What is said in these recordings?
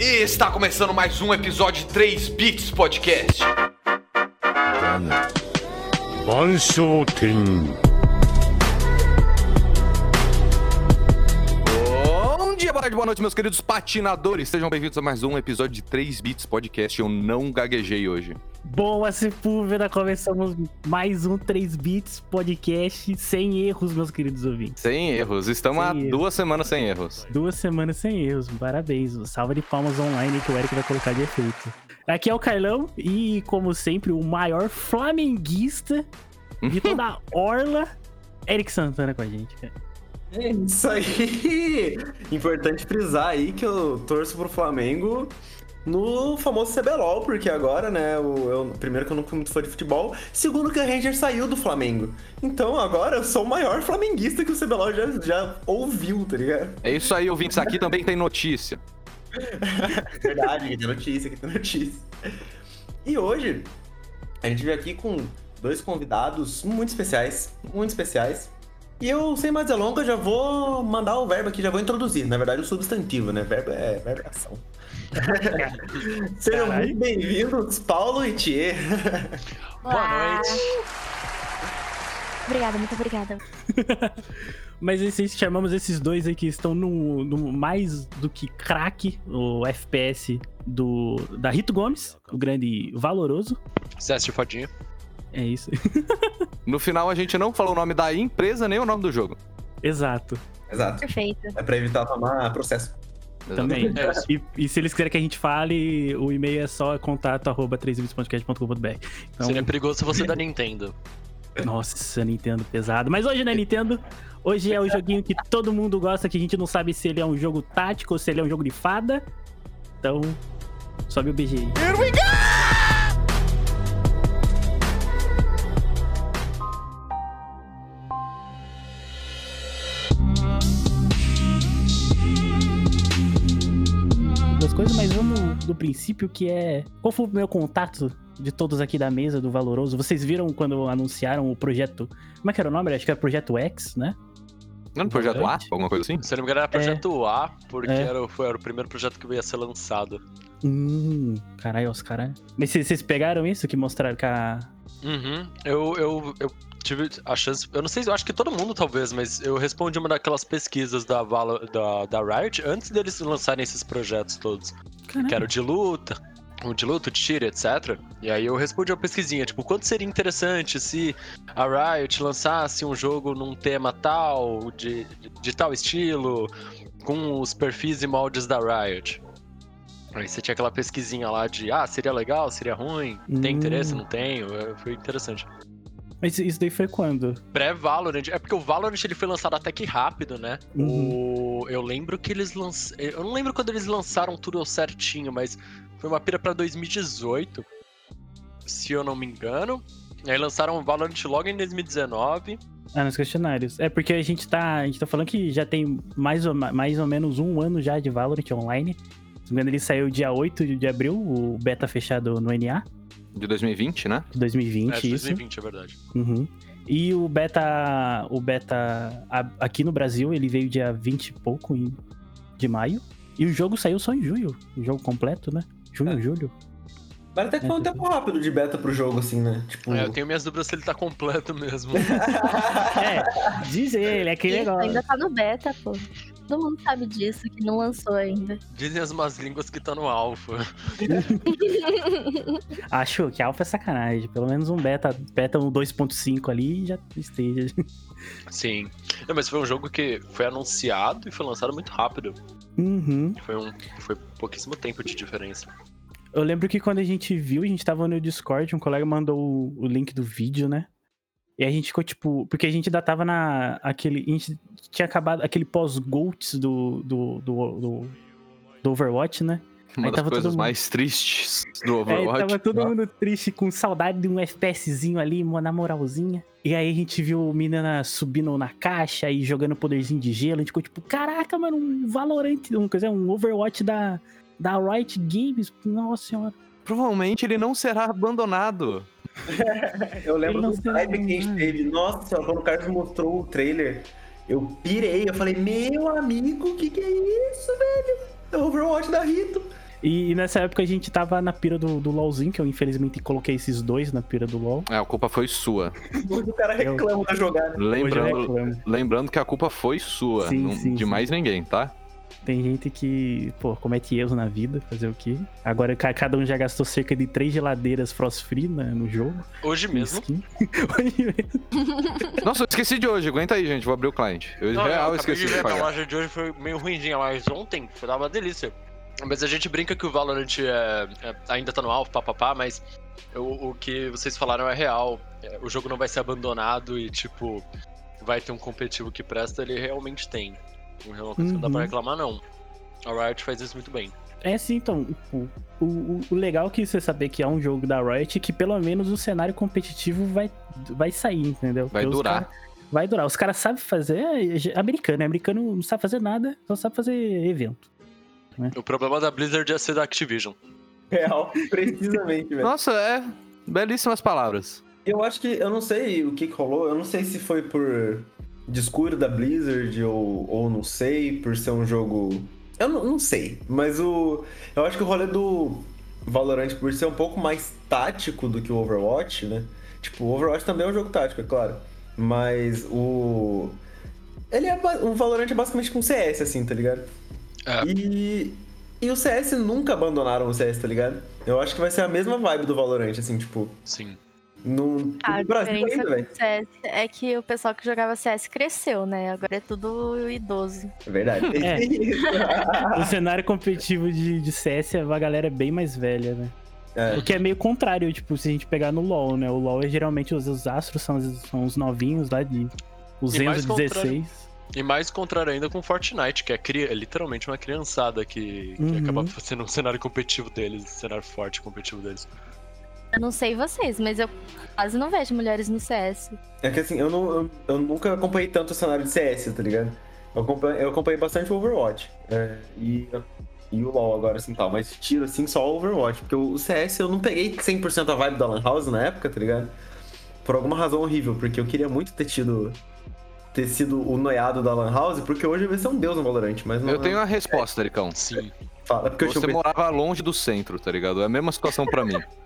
E está começando mais um episódio 3 Bits Podcast. Bom dia, boa tarde, boa noite, meus queridos patinadores. Sejam bem-vindos a mais um episódio de 3 Bits Podcast. Eu não gaguejei hoje. Boa Sepúlveda, começamos mais um 3 Bits Podcast sem erros, meus queridos ouvintes. Sem erros. Estamos Sem há erros. duas semanas sem erros. Duas semanas sem erros, parabéns. Salva de palmas online que o Eric vai colocar de efeito. Aqui é o Carlão e, como sempre, o maior flamenguista de toda a Orla, Eric Santana com a gente, cara. É isso aí! Importante frisar aí que eu torço pro Flamengo no famoso CBLOL, porque agora, né, o, eu, primeiro que eu fui muito fã de futebol, segundo que a Ranger saiu do Flamengo. Então agora eu sou o maior flamenguista que o CBLOL já, já ouviu, tá ligado? É isso aí, ouvintes. Aqui também tem notícia. Verdade, que tem notícia, que tem notícia. E hoje, a gente veio aqui com dois convidados muito especiais, muito especiais. E eu, sem mais delongas, já vou mandar o verbo aqui, já vou introduzir. Na verdade, o substantivo, né? Verbo é, verbo é ação. Sejam muito bem-vindos, Paulo e Thier. Boa noite. Obrigada, muito obrigada. Mas esses, chamamos esses dois aí que estão no, no mais do que craque, o FPS do, da Rito Gomes, o grande valoroso. César Fadinha. É isso. No final, a gente não falou o nome da empresa nem o nome do jogo. Exato. Exato. Perfeito. É pra evitar tomar processo. Também. É. E, e se eles quiserem que a gente fale, o e-mail é só contato arroba 3bits.podcast.com.br. Então, Seria perigoso se você da Nintendo. nossa, Nintendo pesado. Mas hoje na Nintendo, hoje é o joguinho que todo mundo gosta, que a gente não sabe se ele é um jogo tático ou se ele é um jogo de fada. Então, sobe o BG aí. das do princípio que é. Qual foi o meu contato de todos aqui da mesa do Valoroso? Vocês viram quando anunciaram o projeto. Como é que era o nome? Acho que era Projeto X, né? Não era Projeto A? Alguma coisa assim? Se eu não me engano, era projeto A, porque É. era, o- foi, era o primeiro projeto que ia ser lançado. Hum, caralho, os caras. Mas vocês pegaram isso que mostraram que a. Uhum. Eu, eu, eu tive a chance. Eu não sei, eu acho que todo mundo talvez, mas eu respondi uma daquelas pesquisas da, da, da Riot antes deles lançarem esses projetos todos. Que era o de luta, o de luta, o de tiro, etc. E aí eu respondi uma pesquisinha, tipo, quanto seria interessante se a Riot lançasse um jogo num tema tal, de, de tal estilo, com os perfis e moldes da Riot. Aí você tinha aquela pesquisinha lá de, ah, seria legal, seria ruim, tem Hum. interesse, não tenho, É, foi interessante. Mas isso daí foi quando? Pré-Valorant, é porque o Valorant ele foi lançado até que rápido, né? Uhum. O... Eu lembro que eles lançaram. Eu não lembro quando eles lançaram tudo certinho, mas foi uma pira pra 2018, se eu não me engano. Aí lançaram o Valorant logo em 2019. Ah, nos questionários. É porque a gente tá. A gente tá falando que já tem mais ou, mais ou menos um ano já de Valorant online. Não me engano, ele saiu dia 8 de abril, o beta fechado no NA, De 2020, né? de 2020, é, de isso. 2020, é verdade. Uhum. E o beta. O beta aqui no Brasil, ele veio dia 20 e pouco de maio. E o jogo saiu só em junho. O jogo completo, né? Junho, É. julho. Mas até que foi um tempo rápido de beta pro jogo, assim, né? Tipo. É, eu tenho minhas dúvidas se ele tá completo mesmo. É, diz ele, é aquele negócio. ainda tá no beta, pô. Todo mundo sabe disso, que não lançou ainda. Dizem as más línguas que tá no alpha. Acho que alfa é sacanagem. Pelo menos um beta, beta um 2.5 ali já esteja. Sim. Não, mas foi um jogo que foi anunciado e foi lançado muito rápido. Uhum. Foi, um, foi pouquíssimo tempo de diferença. Eu lembro que quando a gente viu, a gente tava no Discord, um colega mandou o, o link do vídeo, né? E a gente ficou tipo. Porque a gente ainda tava na. Aquele, a gente tinha acabado aquele pós-GOATs do, do, do, do, do Overwatch, né? Uma Aí das tava coisas mundo- mais tristes do Aí Overwatch. tava todo mundo triste, com saudade de um FPSzinho ali, uma na moralzinha. E aí a gente viu o menina subindo na caixa e jogando poderzinho de gelo. A gente ficou tipo, caraca, mano, um Valorant, um, quer dizer, um Overwatch da, da Riot Games. Nossa senhora. Provavelmente ele não será abandonado. Eu lembro do hype que a gente teve. Nossa, quando o Carlos mostrou o trailer, eu pirei. Eu falei, meu amigo, o que, que é isso, velho? É o Overwatch da Rito. E, nessa época a gente tava na pira do, do LOLzinho, que eu infelizmente coloquei esses dois na pira do LOL. É, a culpa foi sua. O cara reclama da jogada. Eu Lembrando, lembrando que a culpa foi sua, Sim, não- sim, de sim. mais ninguém, tá? Tem gente que, pô, comete erros na vida, fazer o quê? Agora ca- cada um já gastou cerca de três geladeiras Frost Free né, no jogo. Hoje mesmo. Hoje mesmo. Nossa, eu esqueci de hoje. Aguenta aí, gente. Vou abrir o cliente. Eu Não, real eu esqueci de de ver, pagar. loja de hoje foi meio ruimzinha, mas ontem foi uma delícia. Mas a gente brinca que o Valorant é, é- ainda tá no alvo, papapá, mas o, o que vocês falaram é real. É, O jogo não vai ser abandonado e, tipo, vai ter um competitivo que presta, ele realmente tem. Não, não dá Uhum. pra reclamar, não. A Riot faz isso muito bem. É sim, então, o, o, o legal é que você saber que é um jogo da Riot que pelo menos o cenário competitivo vai, vai sair, entendeu? Vai Porque durar. cara- vai durar. Os caras sabem fazer. É americano, né? Americano não sabe fazer nada, só sabe fazer evento. O problema da Blizzard é ser da Activision. Real, precisamente, velho. Nossa, é. Belíssimas palavras. Eu acho que, eu não sei o que, que rolou, eu não sei se foi por descuido da Blizzard ou, ou não sei, por ser um jogo. Eu não, não sei, mas o. Eu acho que o rolê do Valorant, por ser um pouco mais tático do que o Overwatch, né? Tipo, o Overwatch também é um jogo tático, é claro. Mas o. Ele é. O Valorant é basicamente com CS, assim, tá ligado? É. E. E o CS nunca abandonaram o CS, tá ligado? Eu acho que vai ser a mesma vibe do Valorant, assim, tipo. Sim. No, A no Brasil diferença ainda, com CS é que o pessoal que jogava CS cresceu, né? Agora é tudo idoso. É verdade. É. O cenário competitivo de, de CS, a galera é bem mais velha, né? É. O que é meio contrário, tipo, se a gente pegar no LoL, né? O LoL é geralmente os, os astros são, os- são os novinhos lá de. Os E mais Enzo 16. E mais contrário ainda com Fortnite, que é, cri- é literalmente uma criançada que, que Uhum. acaba sendo um cenário competitivo deles, um cenário forte competitivo deles. Eu não sei vocês, mas eu quase não vejo mulheres no CS. É que assim, eu, não, eu, eu nunca acompanhei tanto o cenário de CS, tá ligado? Eu acompanhei, eu acompanhei bastante o Overwatch. é, e, e o LoL agora, assim, tal. Mas tiro, assim, só o Overwatch. Porque o CS eu não peguei 100% a vibe da Lan House na época, tá ligado? Por alguma razão horrível. Porque eu queria muito ter tido... Ter sido o noiado da Lan House, porque hoje eu ia ser um deus no Valorant, mas não. Eu tenho a resposta, Ericão. Sim. Fala, porque eu Você PC, morava longe do centro, tá ligado? É a mesma situação pra mim.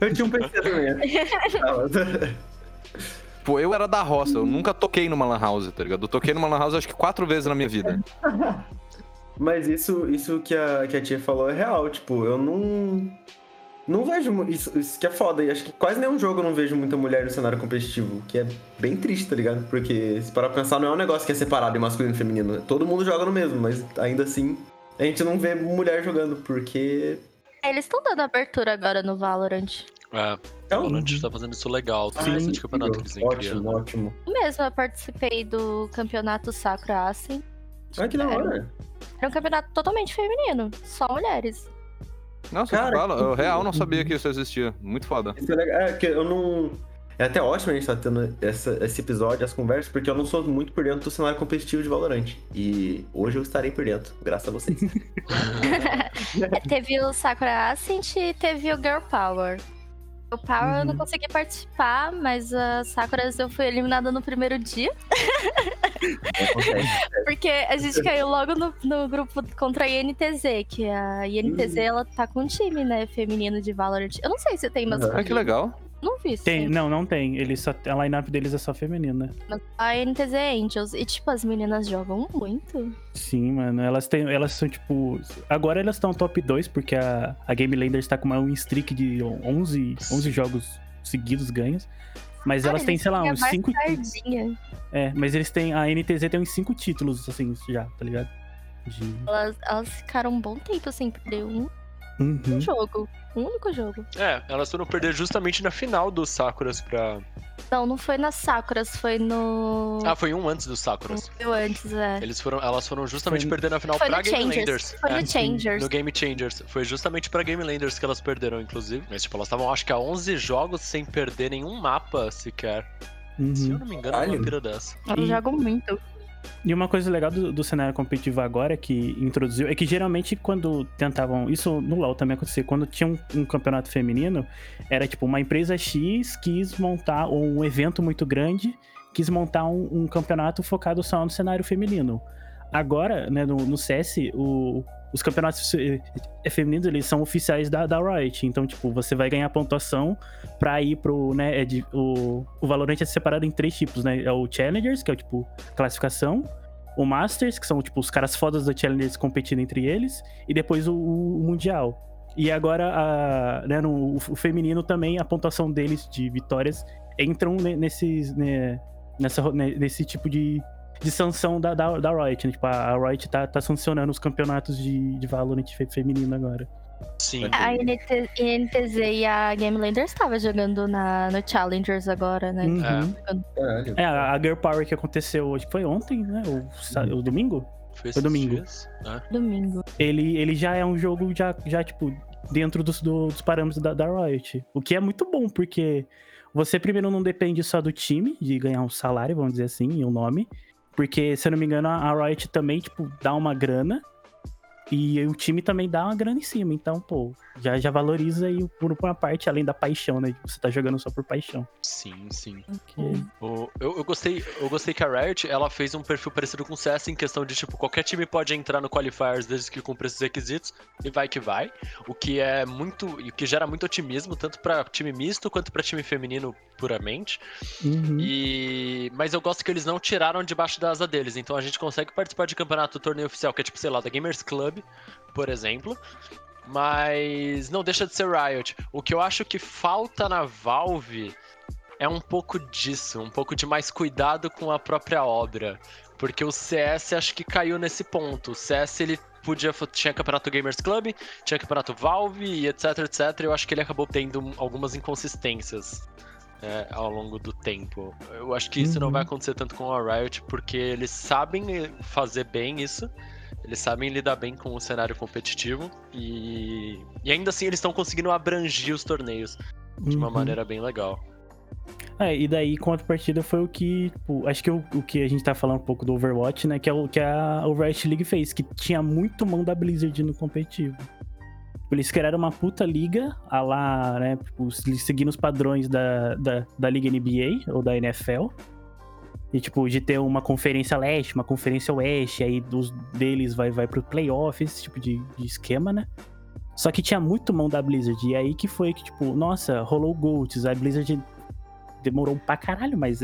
eu tinha um PC também. Pô, eu era da roça, eu nunca toquei numa lan house, tá ligado? Eu toquei numa lan house acho que quatro vezes na minha vida. Mas isso, isso que, a, que a tia falou é real, tipo, eu não. Não vejo. Isso, isso que é foda. E acho que quase nenhum jogo eu não vejo muita mulher no cenário competitivo. Que é bem triste, tá ligado? Porque se parar pra pensar, não é um negócio que é separado em masculino e feminino. Todo mundo joga no mesmo, mas ainda assim, a gente não vê mulher jogando, porque. Eles estão dando abertura agora no Valorant. É, É o. Valorant tá fazendo isso legal, tem Sim. bastante campeonato que eles Ótimo, criando. ótimo. Eu mesma eu participei do campeonato Sakura Assen. Ah, que da hora. Era um campeonato totalmente feminino, só mulheres. Nossa, Cara, que fala. Eu que- real não sabia que isso existia. Muito foda. Isso é legal. É, que eu não. É até ótimo a gente tá tendo essa- esse episódio, as conversas, porque eu não sou muito por dentro do cenário competitivo de Valorant. E hoje eu estarei por dentro, graças a vocês. É, teve o Sakura Ascent e teve o Girl Power. O Power eu não Uhum. consegui participar, mas a Sakura eu fui eliminada no primeiro dia. Acontece. Porque a gente caiu logo no, no grupo contra a INTZ, que a INTZ Uhum. ela tá com um time, né, feminino de Valorant. Eu não sei se tem Uhum. masculino. Ah, que legal. Não vi Tem, não, não tem. Eles só, a line-up deles é só feminina. A INTZ é Angels. E, tipo, as meninas jogam muito. Sim, mano. Elas têm. Elas são tipo. Agora elas estão top 2, porque a, a Game Landers tá com uma win streak de 11, 11 jogos seguidos ganhos. Mas Cara, elas têm, sei lá, uns mais 5. Sardinha. É, mas eles têm. A NTZ tem uns 5 títulos, assim, já, tá ligado? De... Elas, elas ficaram um bom tempo sem perder um Uhum. jogo. Um único jogo. É, elas foram perder justamente na final dos Sakuras pra. Não, não foi nas Sakuras, foi no. Ah, foi um antes dos Sakuras. Eu antes, é. Eles foram, elas foram justamente Foi- perder na final Foi pra Game Changers. Landers. Foi É, no Changers. No Game Changers. Foi justamente pra Game Landers que elas perderam, inclusive. Mas, tipo, elas estavam, acho que, há 11 jogos sem perder nenhum mapa sequer. Se eu Uhum. não me engano, é uma pira dessa. Elas jogam muito. E uma coisa legal do, do cenário competitivo agora que introduziu é que geralmente quando tentavam. Isso no LoL também acontecia. Quando tinha um, um campeonato feminino, era tipo uma empresa X quis montar ou um evento muito grande, quis montar um, um campeonato focado só no cenário feminino. Agora, né, no, no CS, o, os campeonatos eh, femininos, eles são oficiais da, da Riot. Então, tipo, você vai ganhar pontuação pra ir pro, né, é de, o, o Valorant é separado em três tipos, né? É o Challengers, que é o, tipo, classificação. O Masters, que são, tipo, os caras fodas do Challengers competindo entre eles. E depois o, o Mundial. E agora, a, né, no, o feminino também, a pontuação deles de vitórias entram nesses, né, nessa, nesse tipo de, de sanção da, da, da Riot, né? Tipo, a Riot tá, tá sancionando os campeonatos de, de Valorant feminino agora. Sim. A NT, NTZ e a Game Landers estavam jogando na, no Challengers agora, né? Uhum. Caralho. É, a Girl Power que aconteceu, acho que foi ontem, né? O, sa- o domingo? Foi Foi domingo. dias, né? Domingo. Ele, ele já é um jogo, já, já tipo, dentro dos, do- dos parâmetros da, da Riot. O que é muito bom, porque você primeiro não depende só do time, de ganhar um salário, vamos dizer assim, e um nome. Porque, se eu não me engano, a Riot também, tipo, dá uma grana. E o time também dá uma grana em cima. Então, pô, já, já valoriza aí por uma parte, além da paixão, né? Você tá jogando só por paixão. Sim, sim. Que- O- eu, eu gostei, eu gostei que a Riot ela fez um perfil parecido com o CS em questão de tipo qualquer time pode entrar no qualifiers desde que cumpra esses requisitos e vai que vai, o que é muito e o que gera muito otimismo tanto pra time misto quanto pra time feminino puramente. Uhum. E mas eu gosto que eles não tiraram debaixo da asa deles, então a gente consegue participar de campeonato torneio oficial que é tipo sei lá da Gamers Club, por exemplo. Mas não deixa de ser Riot. O que eu acho que falta na Valve é um pouco disso, um pouco de mais cuidado com a própria obra. Porque o CS acho que caiu nesse ponto. O CS ele podia tinha campeonato Gamers Club, tinha campeonato Valve e etc, etc. Eu acho que ele acabou tendo um, algumas inconsistências é, ao longo do tempo. Eu acho que isso não Uhum. vai acontecer tanto com a Riot, porque eles sabem eh, fazer bem isso. Eles sabem lidar bem com o cenário competitivo e, e ainda assim eles estão conseguindo abranger os torneios de uma Uhum. maneira bem legal. É, e daí, contrapartida, foi o que, tipo, acho que o, o que a gente tá falando um pouco do Overwatch, né, que é o que a Overwatch League fez, que tinha muito mão da Blizzard no competitivo. Eles criaram uma puta liga, a lá, né, tipo, seguindo os padrões da, da, da Liga NBA ou da NFL. E, tipo, de ter uma conferência leste, uma conferência oeste, aí dos deles vai, vai pro playoff, esse tipo de, de esquema, né? Só que tinha muito mão da Blizzard. E aí que foi que, tipo, nossa, rolou o Golds. A Blizzard demorou pra caralho, mas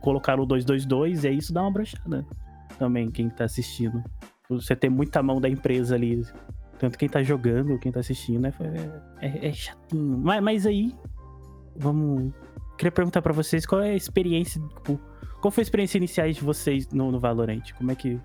colocaram o 222 e aí isso dá uma brochada também, quem tá assistindo. Você tem muita mão da empresa ali. Tanto quem tá jogando, quem tá assistindo, é, é, é chatinho. Mas, mas aí, vamos. Queria perguntar pra vocês qual é a experiência. Tipo, qual foi a experiência inicial de vocês no, no Valorant? Como é que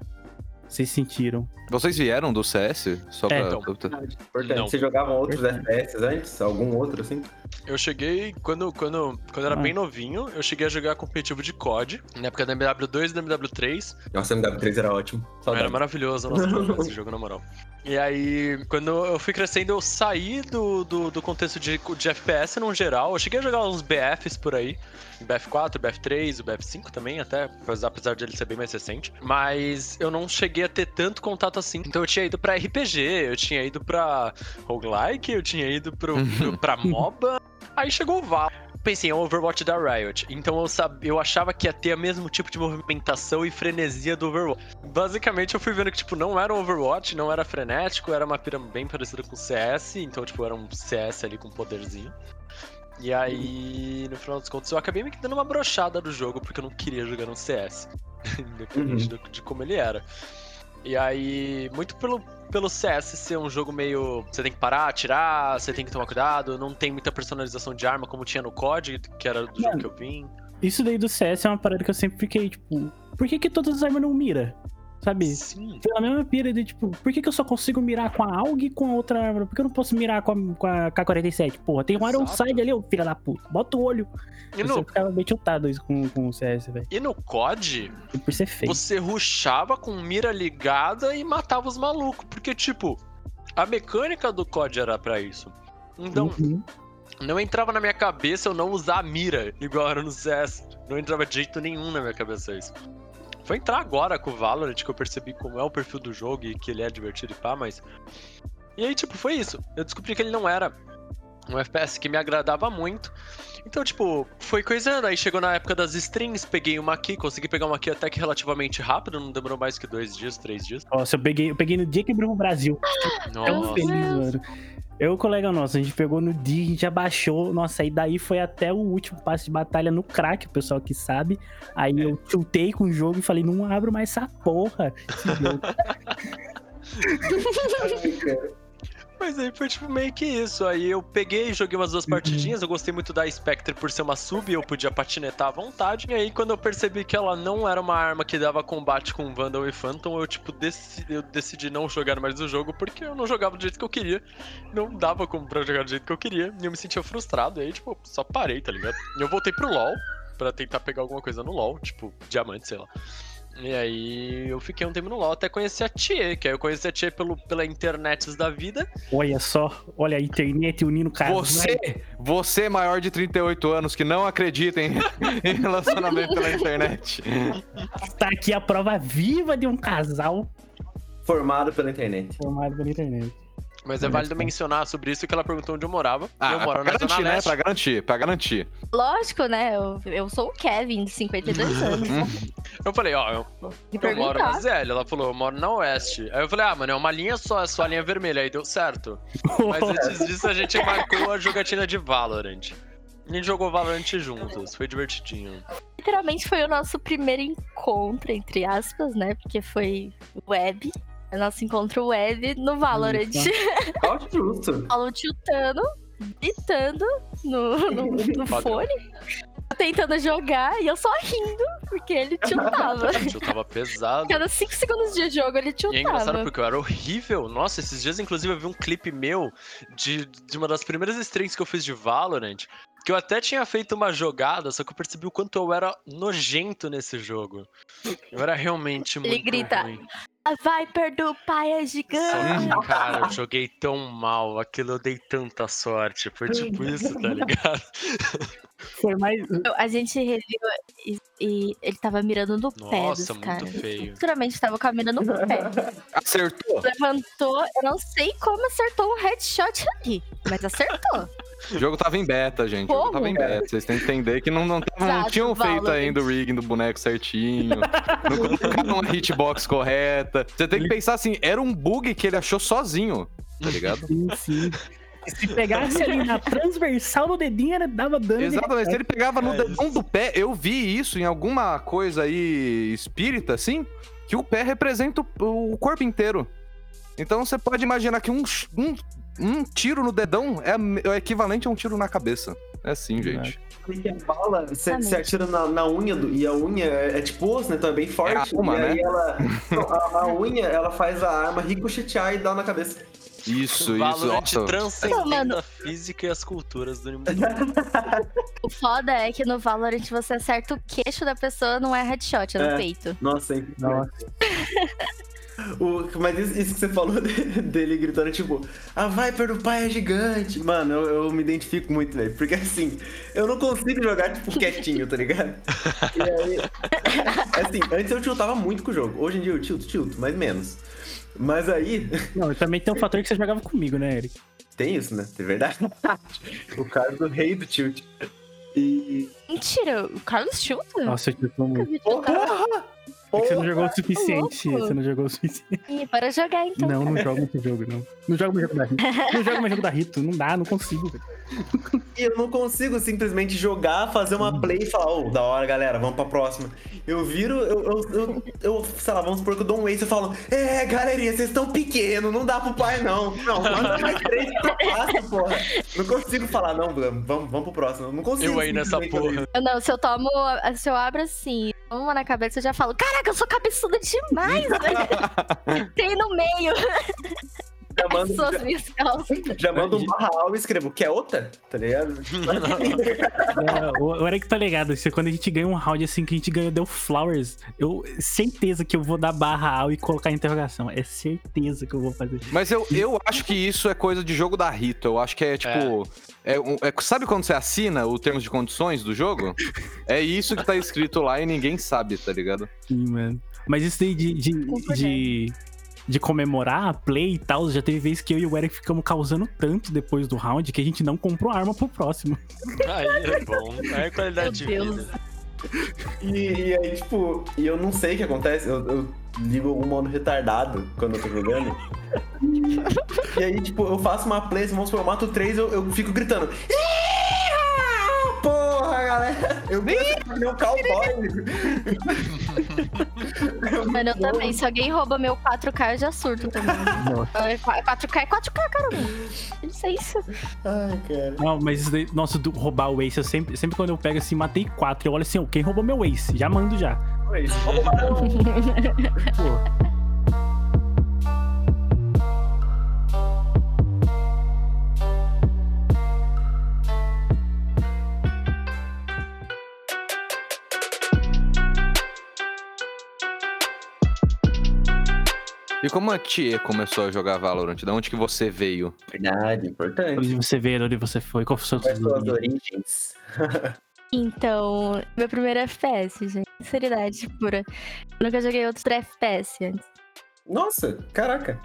vocês sentiram? Vocês vieram do CS? Só É, pra... então. Importante. Não. Vocês jogavam outros. FPS antes? Algum outro, assim? Eu cheguei, quando, quando, quando eu era Ah. bem novinho, eu cheguei a jogar competitivo de COD, na época da MW2 e da MW3. Nossa, MW3 era ótimo. Saudade. Era maravilhoso nossa, esse jogo, na moral. E aí, quando eu fui crescendo, eu saí do, do, do contexto de, de FPS no geral. Eu cheguei a jogar uns BFs por aí. BF4, BF3, o BF5 também, até, apesar- de ele ser bem mais recente. Mas eu não cheguei a ter tanto contato assim. Então eu tinha ido pra RPG, eu tinha ido pra roguelike, eu tinha ido pro, pro, pra MOBA. Aí chegou o Val. Pensei, é um Overwatch da Riot. Então eu, sab... eu achava que ia ter o mesmo tipo de movimentação e frenesia do Overwatch. Basicamente eu fui vendo que, tipo, não era um Overwatch, não era frenético, era uma pira bem parecida com o CS. Então, tipo, era um CS ali com poderzinho. E aí, no final dos contos, eu acabei me dando uma brochada do jogo, porque eu não queria jogar no CS. Independente do- de como ele era. E aí, muito pelo, pelo CS ser um jogo meio. Você tem que parar, atirar, você tem que tomar cuidado, não tem muita personalização de arma como tinha no COD, que era do jogo Mano. que eu vim. Isso daí do CS é uma parada que eu sempre fiquei, tipo, por que, que todas as armas não mira? Sabe? Sim. Pela mesma pira de, tipo, por que, que eu só consigo mirar com a AUG e com a outra arma? Por que eu não posso mirar com a, com a K-47? Porra, tem um Exato. Ironside ali, ô filha da puta. Bota o olho. E Eu no, ficava bem tiltado isso com, com o CS, velho. e no COD, Por ser feio. você rushava com mira ligada e matava os malucos. Porque, tipo, a mecânica do COD era pra isso. Então, Uhum. não entrava na minha cabeça eu não usar a mira, igual era no CS. Não entrava de jeito nenhum na minha cabeça isso. Foi entrar agora com o Valorant que eu percebi como é o perfil do jogo e que ele é divertido e pá, mas. E aí, tipo, foi isso. Eu descobri que ele não era um FPS que me agradava muito. Então, tipo, foi coisando. Aí chegou na época das strings, peguei uma aqui, consegui pegar uma aqui até que relativamente rápido, não demorou mais que dois dias, três dias. Nossa, eu peguei, eu peguei no dia que abriu o Brasil. Tão Nossa. feliz, mano. Eu e o colega nosso, a gente pegou no dia, a gente abaixou. Nossa, aí daí foi até o último passo de batalha no crack, o pessoal que sabe. Aí eu chutei com o jogo e falei, não abro mais essa porra. Esse jogo. Mas aí foi tipo meio que isso. Aí eu peguei, joguei umas duas partidinhas. Eu gostei muito da Spectre por ser uma sub, eu podia patinetar à vontade. E aí, quando eu percebi que ela não era uma arma que dava combate com Vandal e Phantom, eu, tipo, decidi, eu decidi não jogar mais o jogo porque eu não jogava do jeito que eu queria. Não dava como pra jogar do jeito que eu queria. E eu me sentia frustrado. E aí, tipo, só parei, tá ligado? E eu voltei pro LoL pra tentar pegar alguma coisa no LoL, tipo, diamante, sei lá. E aí eu fiquei um tempo no LoL até conhecer a Tia, que aí eu conheci a Tia pelo, pela internet da vida. Olha só, olha a internet unindo cara. Você, você maior de 38 anos que não acredita em, em relacionamento pela internet. Tá aqui a prova viva de um casal Formado pela internet. formado pela internet. Mas é válido mencionar sobre isso que ela perguntou onde eu morava. Ah, eu moro pra na garantir, Zona né? Leste. Pra garantir, pra garantir. Lógico, né? Eu, eu sou o Kevin, de 52 anos. Eu falei, ó, eu, eu moro na. ZL. Ela falou, eu moro na Oeste. Aí eu falei, ah, mano, é uma linha só, é só a linha vermelha. Aí deu certo. Mas antes disso, a gente marcou a jogatina de Valorant. A gente jogou Valorant juntos, foi divertidinho. Literalmente foi o nosso primeiro encontro, entre aspas, né? Porque foi web. Nosso encontro web no Valorant. Qual justo? Paulo tiltando, gritando no, no, no fone. Tentando jogar e eu só rindo, porque ele tiltava. Eu tava pesado. Cada 5 segundos de jogo ele E é engraçado tiltava. porque eu era horrível. Nossa, esses dias, inclusive, eu vi um clipe meu de, de uma das primeiras streams que eu fiz de Valorant. Que eu até tinha feito uma jogada, só que eu percebi o quanto eu era nojento nesse jogo. Eu era realmente muito grita, ruim. A Viper do pai é gigante. Que, cara, eu joguei tão mal, aquilo eu dei tanta sorte. Foi tipo isso, tá ligado? Foi mais. A gente reviu e, e ele tava mirando no pé Nossa, muito caras. feio. Literalmente tava com a mira no pé. Acertou. Levantou, eu não sei como acertou um headshot ali, mas acertou. O jogo tava em beta, gente. O jogo Como? tava em beta. Vocês têm que entender que não, não, não Exato, tinham feito Valorant. ainda o rigging do boneco certinho. não colocaram uma hitbox correta. Você tem que pensar assim, era um bug que ele achou sozinho, tá ligado? Sim, sim. Se pegasse ali na transversal do dedinho, era, dava dano. de Exatamente. Se ele pegava no É dedão do pé, eu vi isso em alguma coisa aí espírita, assim, que o pé representa o, o corpo inteiro. Então você pode imaginar que um, um, um tiro no dedão é, a- é o equivalente a um tiro na cabeça. É assim, gente. Porque a bala, você atira na, na unha, do, e a unha é, é tipo osso, né? Então é bem forte. É a uma, e aí né? ela. não, a, a unha, ela faz a arma ricochetear e dar na cabeça. Isso, isso. Valorant Nossa. transcendendo Não, mano. a física e as culturas do mundo. O foda é que no Valorant você acerta o queixo da pessoa, não é headshot, é no É. peito. Nossa, hein? Nossa. O, mas isso, isso que você falou de- dele gritando, tipo, a Viper do pai é gigante. Mano, eu, eu me identifico muito, velho. Porque assim, eu não consigo jogar, tipo, quietinho, tá ligado? E aí. Assim, antes eu tiltava muito com o jogo. Hoje em dia eu tilto, tilto, mas menos. Mas aí. Não, também tem um fator que você jogava comigo, né, Eric? Tem isso, né? É verdade. o cara do rei do tilt. E. Mentira, o Carlos chuta? Nossa, eu Nunca muito. vi chutar. É que você não jogou o suficiente. louco. Você não jogou o suficiente. Ih, Para jogar então. Não, não jogo muito jogo, não. Não jogo mais jogo da Rito. Não jogo mais jogo da Rito. Não dá, não consigo. velho. E eu não consigo simplesmente jogar, fazer uma play e falar, ô, da hora, galera, vamos pra próxima. Eu viro, eu, eu, eu, eu, sei lá, vamos supor que eu dou um ace e falo, é, galerinha, vocês estão pequenos, não dá pro pai, não. Não, manda mais três que eu faço, porra. Não consigo falar, não, vamos, vamos, vamos pro próximo. Eu não consigo. Eu aí nessa porra. Eu Não, se eu tomo, se eu abro assim, uma na cabeça, eu já falo, caraca, eu sou cabeçuda demais, velho. Tem no meio. Já mando, já, minhas calças. já mando um barra alva e escrevo, quer outra? Tá ligado? É, o, o Eric tá ligado. Se quando a gente ganha um round assim que a gente ganhou, deu flowers, eu certeza que eu vou dar barra ao e colocar interrogação. É certeza que eu vou fazer. Mas eu, eu acho que isso é coisa de jogo da Rito. Eu acho que é tipo. é um- é- sabe quando você assina o termos de condições do jogo? É isso que tá escrito lá e ninguém sabe, tá ligado? Sim, mano. Mas isso daí de, de, de, de comemorar a play e tal, já teve vez que eu e o Eric ficamos causando tanto depois do round que a gente não comprou arma pro próximo. Aí é bom. Aí é qualidade Meu de vida. E, e aí, tipo, e eu não sei o que acontece, eu, eu ligo algum modo retardado quando eu tô jogando. e aí, tipo, eu faço uma play, vamos supor, eu mato três, eu, eu fico gritando. "Ih, Porra, galera! Eu gosto meu cowboy! Mano, eu também. Se alguém rouba meu 4K, eu já surto também. Ai, 4K é 4K, caramba. Licença. Ai, cara. Não, mas isso daí, nossa, do roubar o Ace, eu sempre, sempre quando eu pego assim, matei quatro, eu olho assim, ó, quem roubou meu Ace? Já mando já. Pô, E como a Tia começou a jogar Valorant? Da onde que você veio? Verdade, importante. onde você vê, onde você foi, qual foi o seu Quais são as origens? Então, meu primeiro FPS, gente. Sinceridade pura. Eu nunca joguei outros FPS antes. Nossa, caraca.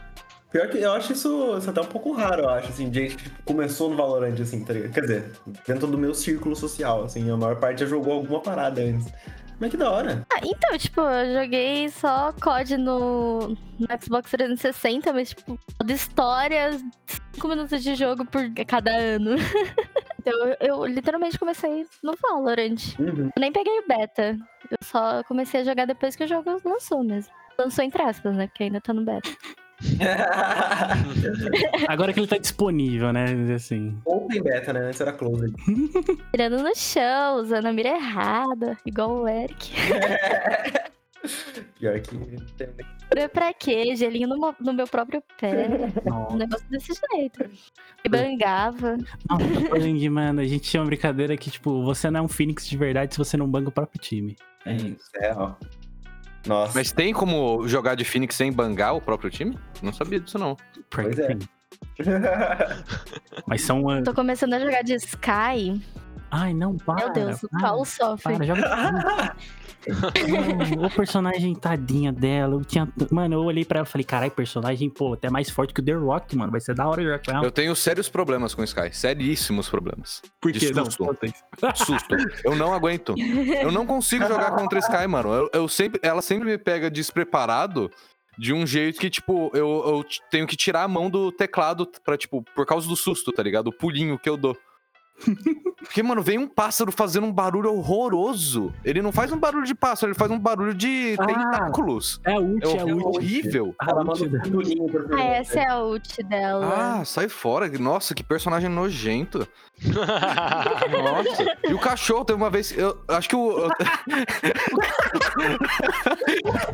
Pior que eu acho isso, isso até um pouco raro, eu acho, assim, gente que tipo, começou no Valorant, assim, tá ligado? Quer dizer, dentro do meu círculo social, assim, a maior parte já jogou alguma parada antes. Mas que da hora. Ah, então, tipo, eu joguei só COD no, no Xbox 360, mas, tipo, de histórias, 5 minutos de jogo por cada ano. então, eu, eu literalmente comecei no Valorant. Uhum. Eu nem peguei o beta. Eu só comecei a jogar depois que o jogo lançou mesmo. Lançou entre aspas, né? Porque ainda tá no beta. Agora que ele tá disponível, né? Assim. Open beta, né? Antes era closed. Tirando no chão, usando a mira errada, igual o Eric. Pior que. Pra- Pra quê? Gelinho no, no meu próprio pé. Um Nossa, negócio desse jeito. E bangava. Bang, mano, a gente tinha uma brincadeira que, tipo, você não é um Phoenix de verdade se você não banga o próprio time. É isso, é, ó. Nossa. Mas tem como jogar de Phoenix sem bangar o próprio time? Não sabia disso, não. Pois é. Tem. Mas são. ah, Tô começando a jogar de Sky. Ai, não, para. Meu Deus, o para, Paulo sofre. Para, joga. Mano, o personagem tadinha dela. Eu tinha... Mano, eu olhei pra ela e falei, carai, personagem, pô, até mais forte que o The Rock, mano. Vai ser da hora jogar com ela. Eu tenho sérios problemas com o Sky. Seríssimos problemas. Por de Não, susto. isso. Susto. Eu não aguento. Eu não consigo jogar contra Sky, mano. Eu, eu sempre, ela sempre me pega despreparado de um jeito que, tipo, eu, eu tenho que tirar a mão do teclado pra, tipo, por causa do susto, tá ligado? O pulinho que eu dou. Porque, mano, vem um pássaro fazendo um barulho horroroso. Ele não faz um barulho de pássaro, ele faz um barulho de Ah. tentáculos. É a ult, É é ult. horrível. A Ela ult manda dela. pulinho pra Ah, essa é a ult dela. Ah, sai fora. Nossa, que personagem nojento. Nossa. E o cachorro, teve uma vez. Eu acho que o.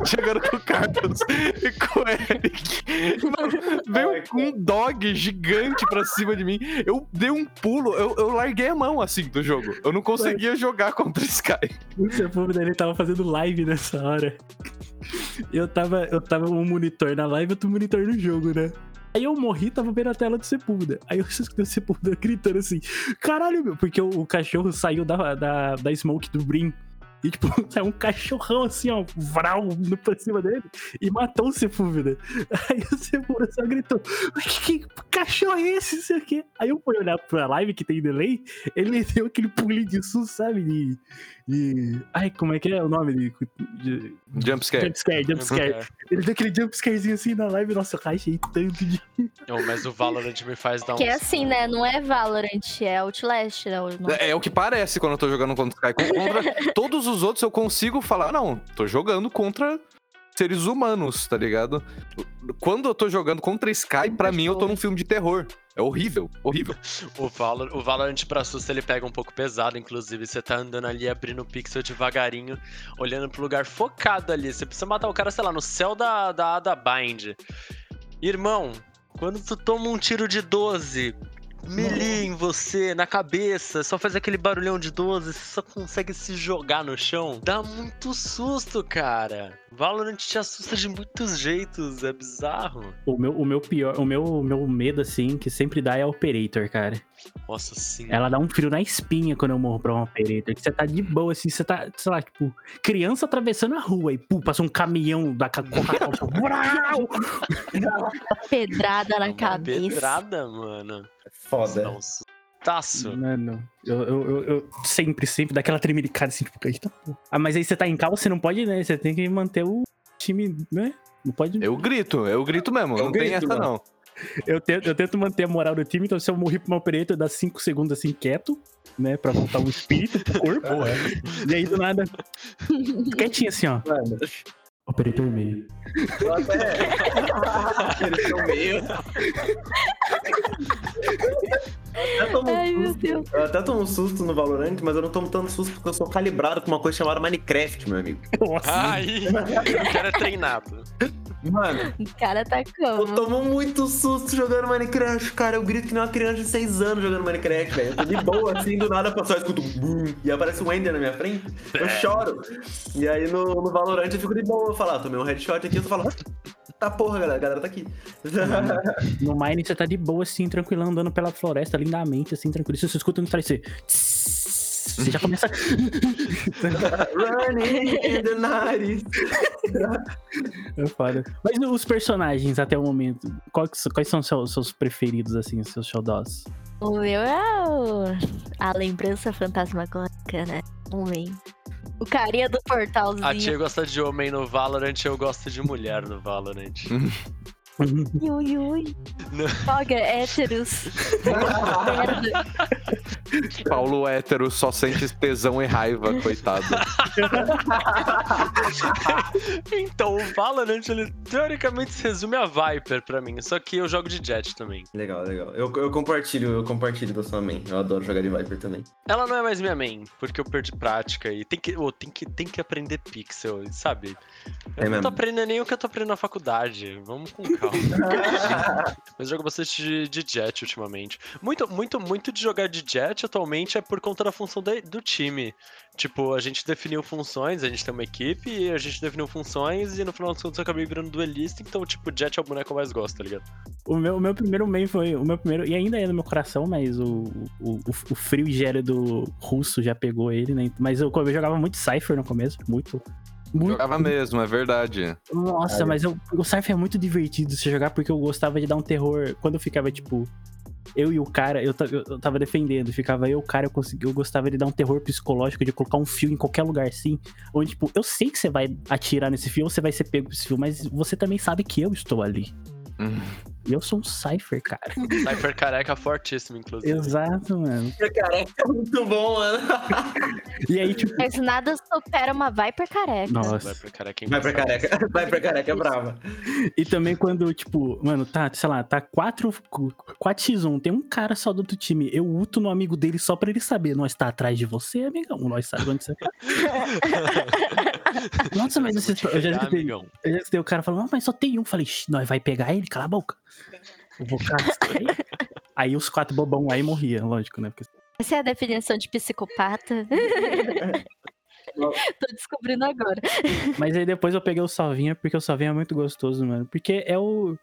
Chegando com o Carlos e com o Eric. Mano, veio um dog gigante pra cima de mim. Eu dei um pulo, eu, eu larguei a mão assim do jogo. Eu não conseguia jogar contra Sky. O Sepúlveda, ele tava fazendo live nessa hora. Eu tava, eu tava um monitor na live e outro monitor no jogo, né? Aí eu morri, tava vendo a tela do Sepúlveda. Aí eu escutei o Sepúlveda gritando assim, caralho, meu, porque o, o cachorro saiu da, da, da smoke do Brim. E, tipo, saiu um cachorrão assim, ó, vral, pra cima dele e matou o Sepúlveda. Aí o Sepúlveda só gritou: "Mas que, cachorro é esse? Não sei o quê. Aí eu fui olhar pra live que tem delay, ele deu aquele pulinho de susto, sabe? De, de- Ai, como é que é o nome? De, de... Jumpscare. Jumpscare, jumpscare. Ele deu aquele jumpscarezinho assim na live, nossa, eu rachei tanto de. Não, mas o Valorant me faz dar um. Que é assim, né? Não é Valorant, é Outlast, né? É, é o que parece quando eu tô jogando contra Sky. Contra todos os outros eu consigo falar, não, tô jogando contra seres humanos, tá ligado? Quando eu tô jogando contra Sky, pra mim eu tô num filme de terror. É horrível, horrível. O, Valor, o Valorant pra susto ele pega um pouco pesado, inclusive. Você tá andando ali, abrindo o pixel devagarinho, olhando pro lugar focado ali. Você precisa matar o cara, sei lá, no céu da, da Bind. Irmão, quando tu toma um tiro de 12 melee em você, na cabeça, só faz aquele barulhão de 12, você só consegue se jogar no chão. Dá muito susto, cara. Valorant te assusta de muitos jeitos, é bizarro. O meu, o meu pior, o meu, o meu medo, assim, que sempre dá é Operator, cara. Nossa, sim. Ela dá um frio na espinha quando eu morro pra um Operator. Que você tá de boa, assim, você tá, sei lá, tipo, criança atravessando a rua e, pô, passa um caminhão da Coca-Cola. Pedrada na Uma cabeça. pedrada, mano. Foda. Um sustaço. Mano, eu, eu, eu, eu sempre, sempre dá aquela tremericada assim, tipo, eita porra. Ah, mas aí você tá em casa, você não pode, né? Você tem que manter o time, né? Não pode. Eu grito, eu grito mesmo. Eu não tem grito, essa, mano. não. Eu tento, eu tento manter a moral do time, então se eu morrer pro meu operator, dá 5 segundos assim quieto, né? Pra voltar o espírito pro corpo. E aí do nada. Quietinho assim, ó. Mano, Operator meio. eu até. São meio. Eu até tomo um Ai, meu susto. Deus. Eu até tomo um susto no Valorant, mas eu não tomo tanto susto porque eu sou calibrado com uma coisa chamada Minecraft, meu amigo. Nossa. Aí, o cara é treinado. Mano, O cara tá eu como? tomo muito susto jogando Minecraft, cara. Eu grito que nem uma criança de 6 anos jogando Minecraft, velho. Eu tô de boa, assim, do nada eu só escuto um boom e aparece um Ender na minha frente. Eu choro. E aí no, no Valorant eu fico de boa. Eu falo, ah, tomei um headshot aqui, eu tô falando, tá porra, galera, a galera tá aqui. No Mine você tá de boa, assim, tranquilão, andando pela floresta lindamente, assim, tranquilo. Se você escuta no trás, você. Você já começa. Running in the night. É foda. Mas os personagens até o momento, quais, quais são os seus, seus preferidos, assim, os seus xodós? O meu é o... a lembrança fantasmagórica, né? Homem. O carinha do A portalzinho. tia gosta de homem no Valorant, eu gosto de mulher no Valorant. Ui, ui. Não. Joga héteros. Merda. Paulo hétero só sente tesão e raiva, coitado. então, o Valorant, ele teoricamente se resume a Viper pra mim, só que eu jogo de Jet também. Legal, legal. Eu, eu compartilho, eu compartilho da sua main. Eu adoro jogar de Viper também. Ela não é mais minha main, porque eu perdi prática e tem que, oh, tem que, tem que aprender pixel, sabe? Eu É não mesmo. tô aprendendo nem o que eu tô aprendendo na faculdade. Vamos com calma. Mas eu jogo bastante de, de Jet ultimamente. Muito, muito, muito de jogar de Jet atualmente é por conta da função da- do time. Tipo, a gente definiu funções, a gente tem uma equipe a gente definiu funções e no final dos contos eu acabei virando duelista, então, tipo, Jet é o boneco que eu mais gosto, tá ligado? O meu, o meu primeiro main foi. O meu primeiro. E ainda é no meu coração, mas o, o, o, frio e do russo já pegou ele, né? Mas eu, eu jogava muito Cypher no começo. Muito. Muito. Jogava mesmo, é verdade. Nossa, mas eu, o Cypher é muito divertido você jogar porque eu gostava de dar um terror. Quando eu ficava, tipo. Eu e o cara, eu, eu, eu tava defendendo, ficava eu e o cara, eu, consegui, eu gostava de dar um terror psicológico, de colocar um fio em qualquer lugar assim. Onde, tipo, eu sei que você vai atirar nesse fio ou você vai ser pego por esse fio, mas você também sabe que eu estou ali. Hum. E eu sou um Cypher, cara. Cypher careca fortíssimo, inclusive. Exato, mano. Careca é muito bom, mano. E aí, tipo. Mas nada supera uma Viper careca. Vai Nossa. pra careca, é Vai pra embaçado. careca. Vai pra careca, é brava. E também quando, tipo, mano, tá, sei lá, tá 4, 4x1, tem um cara só do outro time. Eu uto no amigo dele só pra ele saber. Nós tá atrás de você, amigão. Nós sabemos onde você tá. Nossa, mas você, eu já escutei, amigão. eu já escutei o cara falando, ah, mas só tem um. Falei, "Shh, nós vai pegar ele, cala a boca. Aí os quatro bobão aí morriam, lógico, né? Porque Essa é a definição de psicopata. Tô descobrindo agora. Mas aí depois eu peguei o Salvinha, porque o Salvinha é muito gostoso, mano. Porque é o.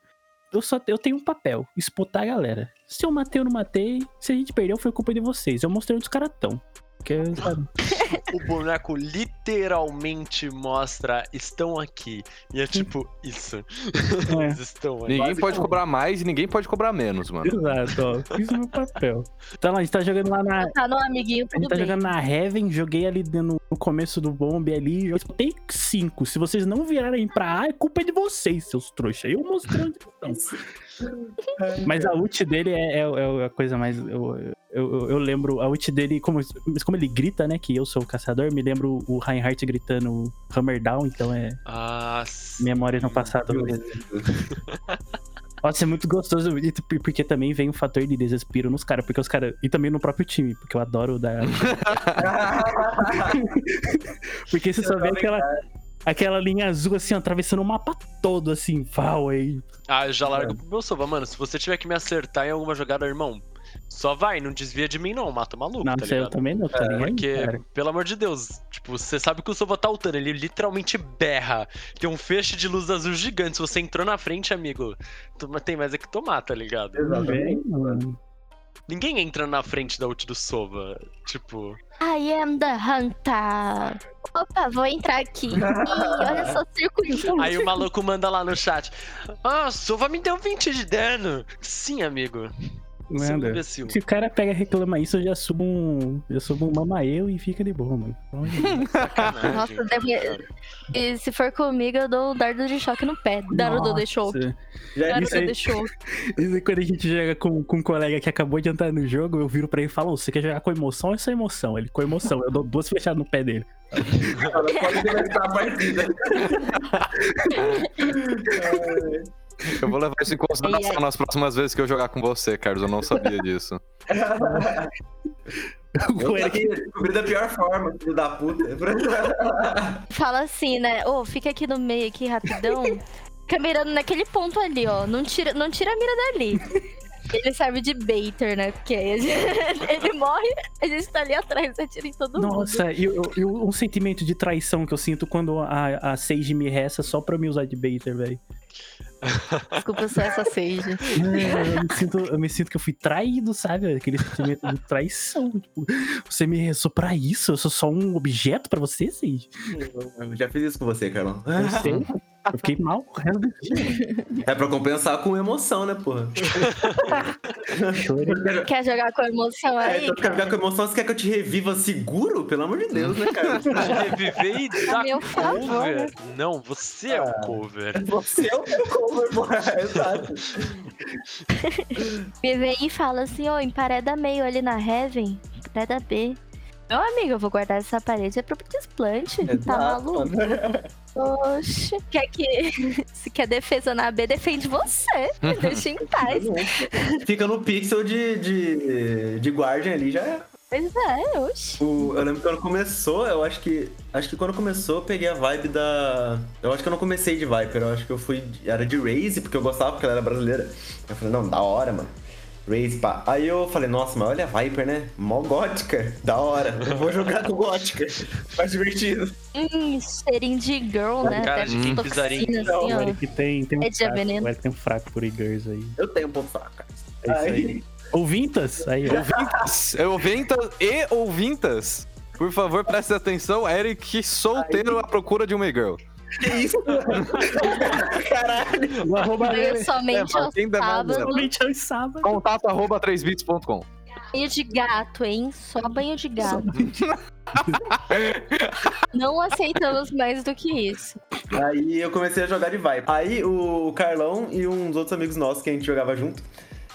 Eu só eu tenho um papel, espotar a galera. Se eu matei ou não matei, se a gente perdeu, foi culpa de vocês. Eu mostrei onde os caras tão. Porque? O boneco literalmente mostra estão aqui. E é tipo, isso. É. Eles estão aqui. Ninguém pode cobrar mais e ninguém pode cobrar menos, mano. Exato, ó. Fiz o meu papel. Então lá, a gente tá jogando lá na. Tá no amiguinho, A tudo gente tá bem. jogando na Heaven, joguei ali no, no começo do bombe ali. Eu tem cinco. Se vocês não virarem pra A, é culpa de vocês, seus trouxas. Eu mostrei onde estão. Mas a ult dele é, é- é a coisa mais. Eu, eu, eu- eu lembro a ult dele, como, mas como ele grita, né? Que eu sou o caçador, me lembro o Reinhardt gritando Hammer Down, então é Ah, sim. memória no passado. Nossa, é muito gostoso, porque também vem um fator de desespero nos caras, porque os caras. E também no próprio time, porque eu adoro dar. porque você só vê aquela. Aquela linha azul assim, ó, atravessando o mapa todo, assim, pau aí. Ah, eu já largo pro meu sova, mano. Se você tiver que me acertar em alguma jogada, irmão, Só vai, não desvia de mim não, mata o maluco, Não, tá eu também não, tá ligado? Porque, cara? pelo amor de Deus, tipo, você sabe que o Sova tá ultando, ele literalmente berra. Tem um feixe de luz azul gigante. Se você entrou na frente, amigo, tu- tem mais é que tomar, tá ligado? Também, mano. Ninguém entra na frente da ult do Sova. Tipo, I am the hunter. Opa, vou entrar aqui. Ih, olha só o circulinho. aí o maluco manda lá no chat: Ah, Sova me deu 20 de dano. Sim, amigo. Imbecil. Se o cara pega e reclama isso, eu já subo um. Eu subo um mama eu e fica de boa, mano. Nossa, deve-. E se for comigo, eu dou um dardo de choque no pé. Dardo. Nossa. Já Dardo isso aí- deixou. Isso quando a gente joga com, com um colega que acabou de entrar no jogo, eu viro pra ele e falo: "Ô, Você quer jogar com emoção ou sem emoção? Ele com emoção. Eu dou duas flechadas no pé dele. pode começar a partida. Eu vou levar isso em consideração nas próximas vezes que eu jogar com você, Carlos. Eu não sabia disso. Eu descobri da pior forma, filho da puta. Fala assim, né? Ô, fica aqui no meio, aqui, rapidão. Fica mirando naquele ponto ali, ó. Não tira, não tira a mira dali. Ele serve de baiter, né? Porque gente- ele morre, a gente tá ali atrás, atira em todo mundo. Nossa, e eu- eu- um sentimento de traição que eu sinto quando a, a Sage me resta só pra me usar de baiter, velho. Desculpa, eu sou essa Sage. É, Eu me, sinto, eu me sinto que eu fui traído, sabe? Aquele sentimento de traição. Tipo, você me restou pra isso? Eu sou só um objeto pra você, Sage? Eu já fiz isso com você, Carlão. Eu sei. Eu fiquei mal o resto do dia. É pra compensar com emoção, né, porra? Quer jogar com emoção É, aí? então quer jogar com emoção, você quer que eu te reviva seguro? Pelo amor de Deus, né, cara? Reviver e dar meu favor, cover. né? Não, você é o cover. Você é o meu cover, porra. Exato. Me vem e fala assim, ô, empareda meio ali na Heaven, empareda B. Meu amigo, eu vou guardar essa parede é pro desplante. Tá Exato, maluco? Oxe. Quer que. Se quer defesa na B, defende você. Me deixa em paz. Fica no pixel de, de, de Guardian ali, já é. Pois é, oxe. O- eu lembro que quando começou, eu acho que. Acho que quando começou, eu peguei a vibe da. Eu acho que eu não comecei de Viper, eu acho que eu fui. Era de Raze, porque eu gostava, porque ela era brasileira. Eu falei, não, da hora, mano. Raze, pá. Aí eu falei, nossa, mas olha a Viper, né? Mó gótica. Da hora. Eu vou jogar com gótica. Mais divertido. Hum, cheirinho de girl, né? Cara Deve de quem toxina, pisaria em- assim, O ó. Eric tem, tem um É de fraco, veneno. o Eric tem um fraco por e-girls aí. Eu tenho um ponto fraco, cara. É isso aí. Ouvintas? Aí, ó. Ouvintas, ouvintas e ouvintas, por favor, prestem atenção. Eric solteiro à procura de uma girl. Que isso? Caralho. O arroba Banho dele somente É, aos sábados. somente aos sábados. Contato arroba 3bits.com. Banho de gato, hein? Só banho de gato. Não aceitamos mais do que isso. Aí eu comecei a jogar de Viper. Aí o Carlão e uns outros amigos nossos que a gente jogava junto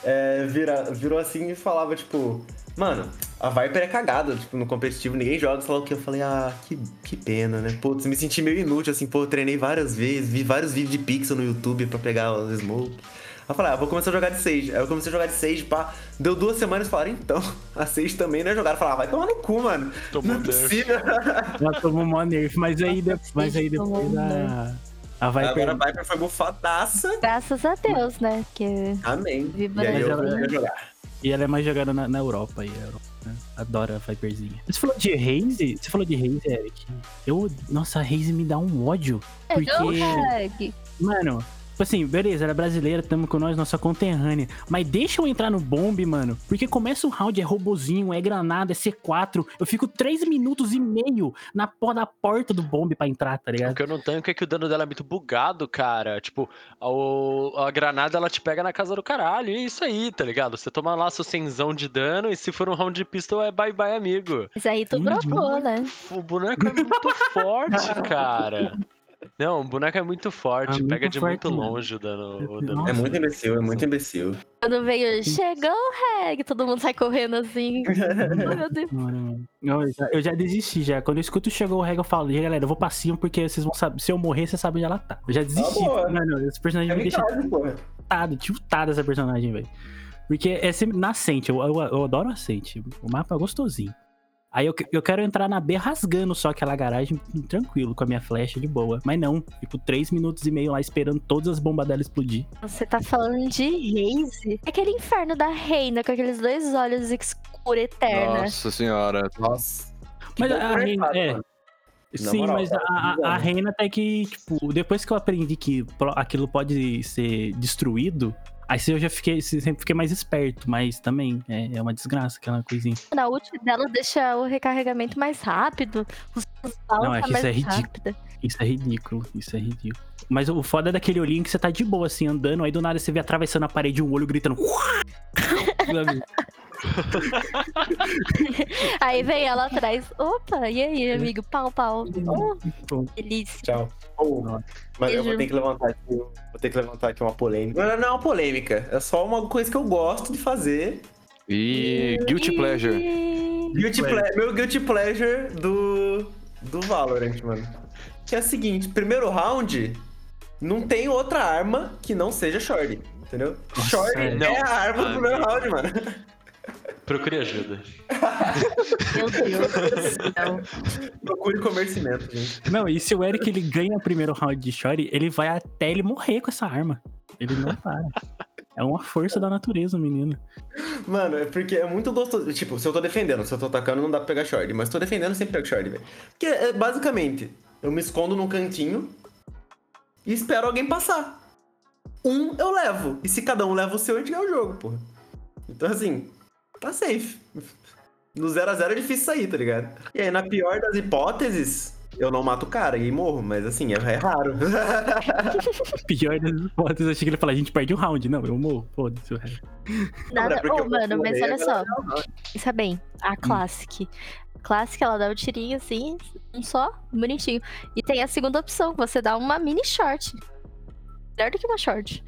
é, vira, virou assim e falava, tipo, mano, a Viper é cagada, tipo, no competitivo, ninguém joga, sei lá o que. Eu falei, ah, que, que pena, né? Putz, me senti meio inútil, assim, pô, eu treinei várias vezes, vi vários vídeos de pixel no YouTube pra pegar os smoke. Aí eu falei, ah, vou começar a jogar de Sage. Aí eu comecei a jogar de Sage, pá. Deu duas semanas e falaram, então, a Sage também não é jogada. Eu falei, ah, vai tomar no cu, mano. Tomou não é nerf. possível. Já tomou mó nerf, mas aí, de- mas aí depois a, a Viper... Agora a Viper foi bufadaça. Graças a Deus, né? Porque Amém. Viva e aí a eu ia jogar. E ela é mais jogada na, na Europa aí, a Europa, né? Adora a Viperzinha. Você falou de Raze? Você falou de Raze, Eric? Eu, nossa, a Raze me dá um ódio. é Porque-. Mano, assim, beleza, ela é brasileira, tamo com nós, nossa conterrânea. Mas deixa eu entrar no bombe, mano. Porque começa o round, é robozinho, é granada, é C4. Eu fico 3 minutos e meio na porra da porta do bombe pra entrar, tá O ligado? que eu não tanco é que o dano dela é muito bugado, cara. Tipo, a, o- a granada ela te pega na casa do caralho. E é isso aí, tá ligado? Você toma lá seu cenzão de dano e se for um round de pistol é bye bye, amigo. Mas aí tu Hum, dropou, né? O boneco é muito forte, cara. Não, o boneco é muito forte. É muito pega de forte, muito mano. longe o dano. O dano. É muito imbecil, é muito imbecil. Quando veio, chegou o reg, todo mundo sai correndo assim. oh, meu Deus. Eu já, eu já desisti já. Quando eu escuto chegou o reg, eu falo, "E aí, galera, eu vou pra cima porque vocês vão saber. Se eu morrer, vocês sabem onde ela tá. Eu já desisti. boa. mano, esse personagem É me deixa tiltado, tiltado essa personagem, velho. Porque é sempre nascente, eu, eu, eu adoro nascente. O mapa é gostosinho. Aí eu, eu quero entrar na B rasgando só aquela garagem tranquilo, com a minha flecha de boa. Mas não, tipo, três minutos e meio lá esperando todas as bombas dela explodir. Você tá falando de Raze? É aquele inferno da reina com aqueles dois olhos escuros eterna. Nossa senhora. Nossa. Mas Que a reina. É. Na Sim, moral, mas cara, a, a, reina até que, tipo, depois que eu aprendi que aquilo pode ser destruído, aí eu já fiquei, sempre fiquei mais esperto, mas também é, é uma desgraça aquela coisinha. Na ult dela deixa o recarregamento mais rápido. Os Não, é que isso é ridículo. Isso é ridículo, isso é ridículo. Mas o foda é daquele olhinho que você tá de boa, assim, andando, aí do nada você vê atravessando a parede um olho gritando. Aí vem ela atrás. Opa, e aí, amigo? Pau, pau. Oh, Bom, delícia. Tchau. Oh, mas eu vou ter que levantar aqui, vou ter que levantar aqui uma polêmica. Não, não é uma polêmica, é só uma coisa que eu gosto de fazer. E Guilty Pleasure. Guilty ple- meu guilty pleasure do do Valorant, mano. Que é o seguinte, primeiro round não tem outra arma que não seja short, entendeu? short não. é a arma do primeiro meu. round, mano. Procure ajuda. Meu Deus do céu. Procure comercimento, gente. Não, e se o Eric ele ganha o primeiro round de Shori, ele vai até ele morrer com essa arma. Ele não para. É uma força da natureza, menino. Mano, é porque é muito gostoso. Tipo, se eu tô defendendo, se eu tô atacando, não dá pra pegar short. Mas se eu tô defendendo, eu sempre pego short, velho. Porque, é, basicamente, eu me escondo num cantinho e espero alguém passar. Um eu levo. E se cada um leva o seu, a gente ganha o jogo, porra. Então, assim, tá safe. No 0x0 é difícil sair, tá ligado? E aí, na pior das hipóteses, eu não mato o cara e morro. Mas, assim, é, é raro. Pior das hipóteses, eu achei que ele ia falar, a gente perde um round. Não, eu morro. Foda-se o resto. Nada. é Ô, eu mano, mas olha só. não. Pensa bem, a Classic. A Classic, ela dá o tirinho assim, um só, bonitinho. E tem a segunda opção, você dá uma mini short. Melhor do que uma short.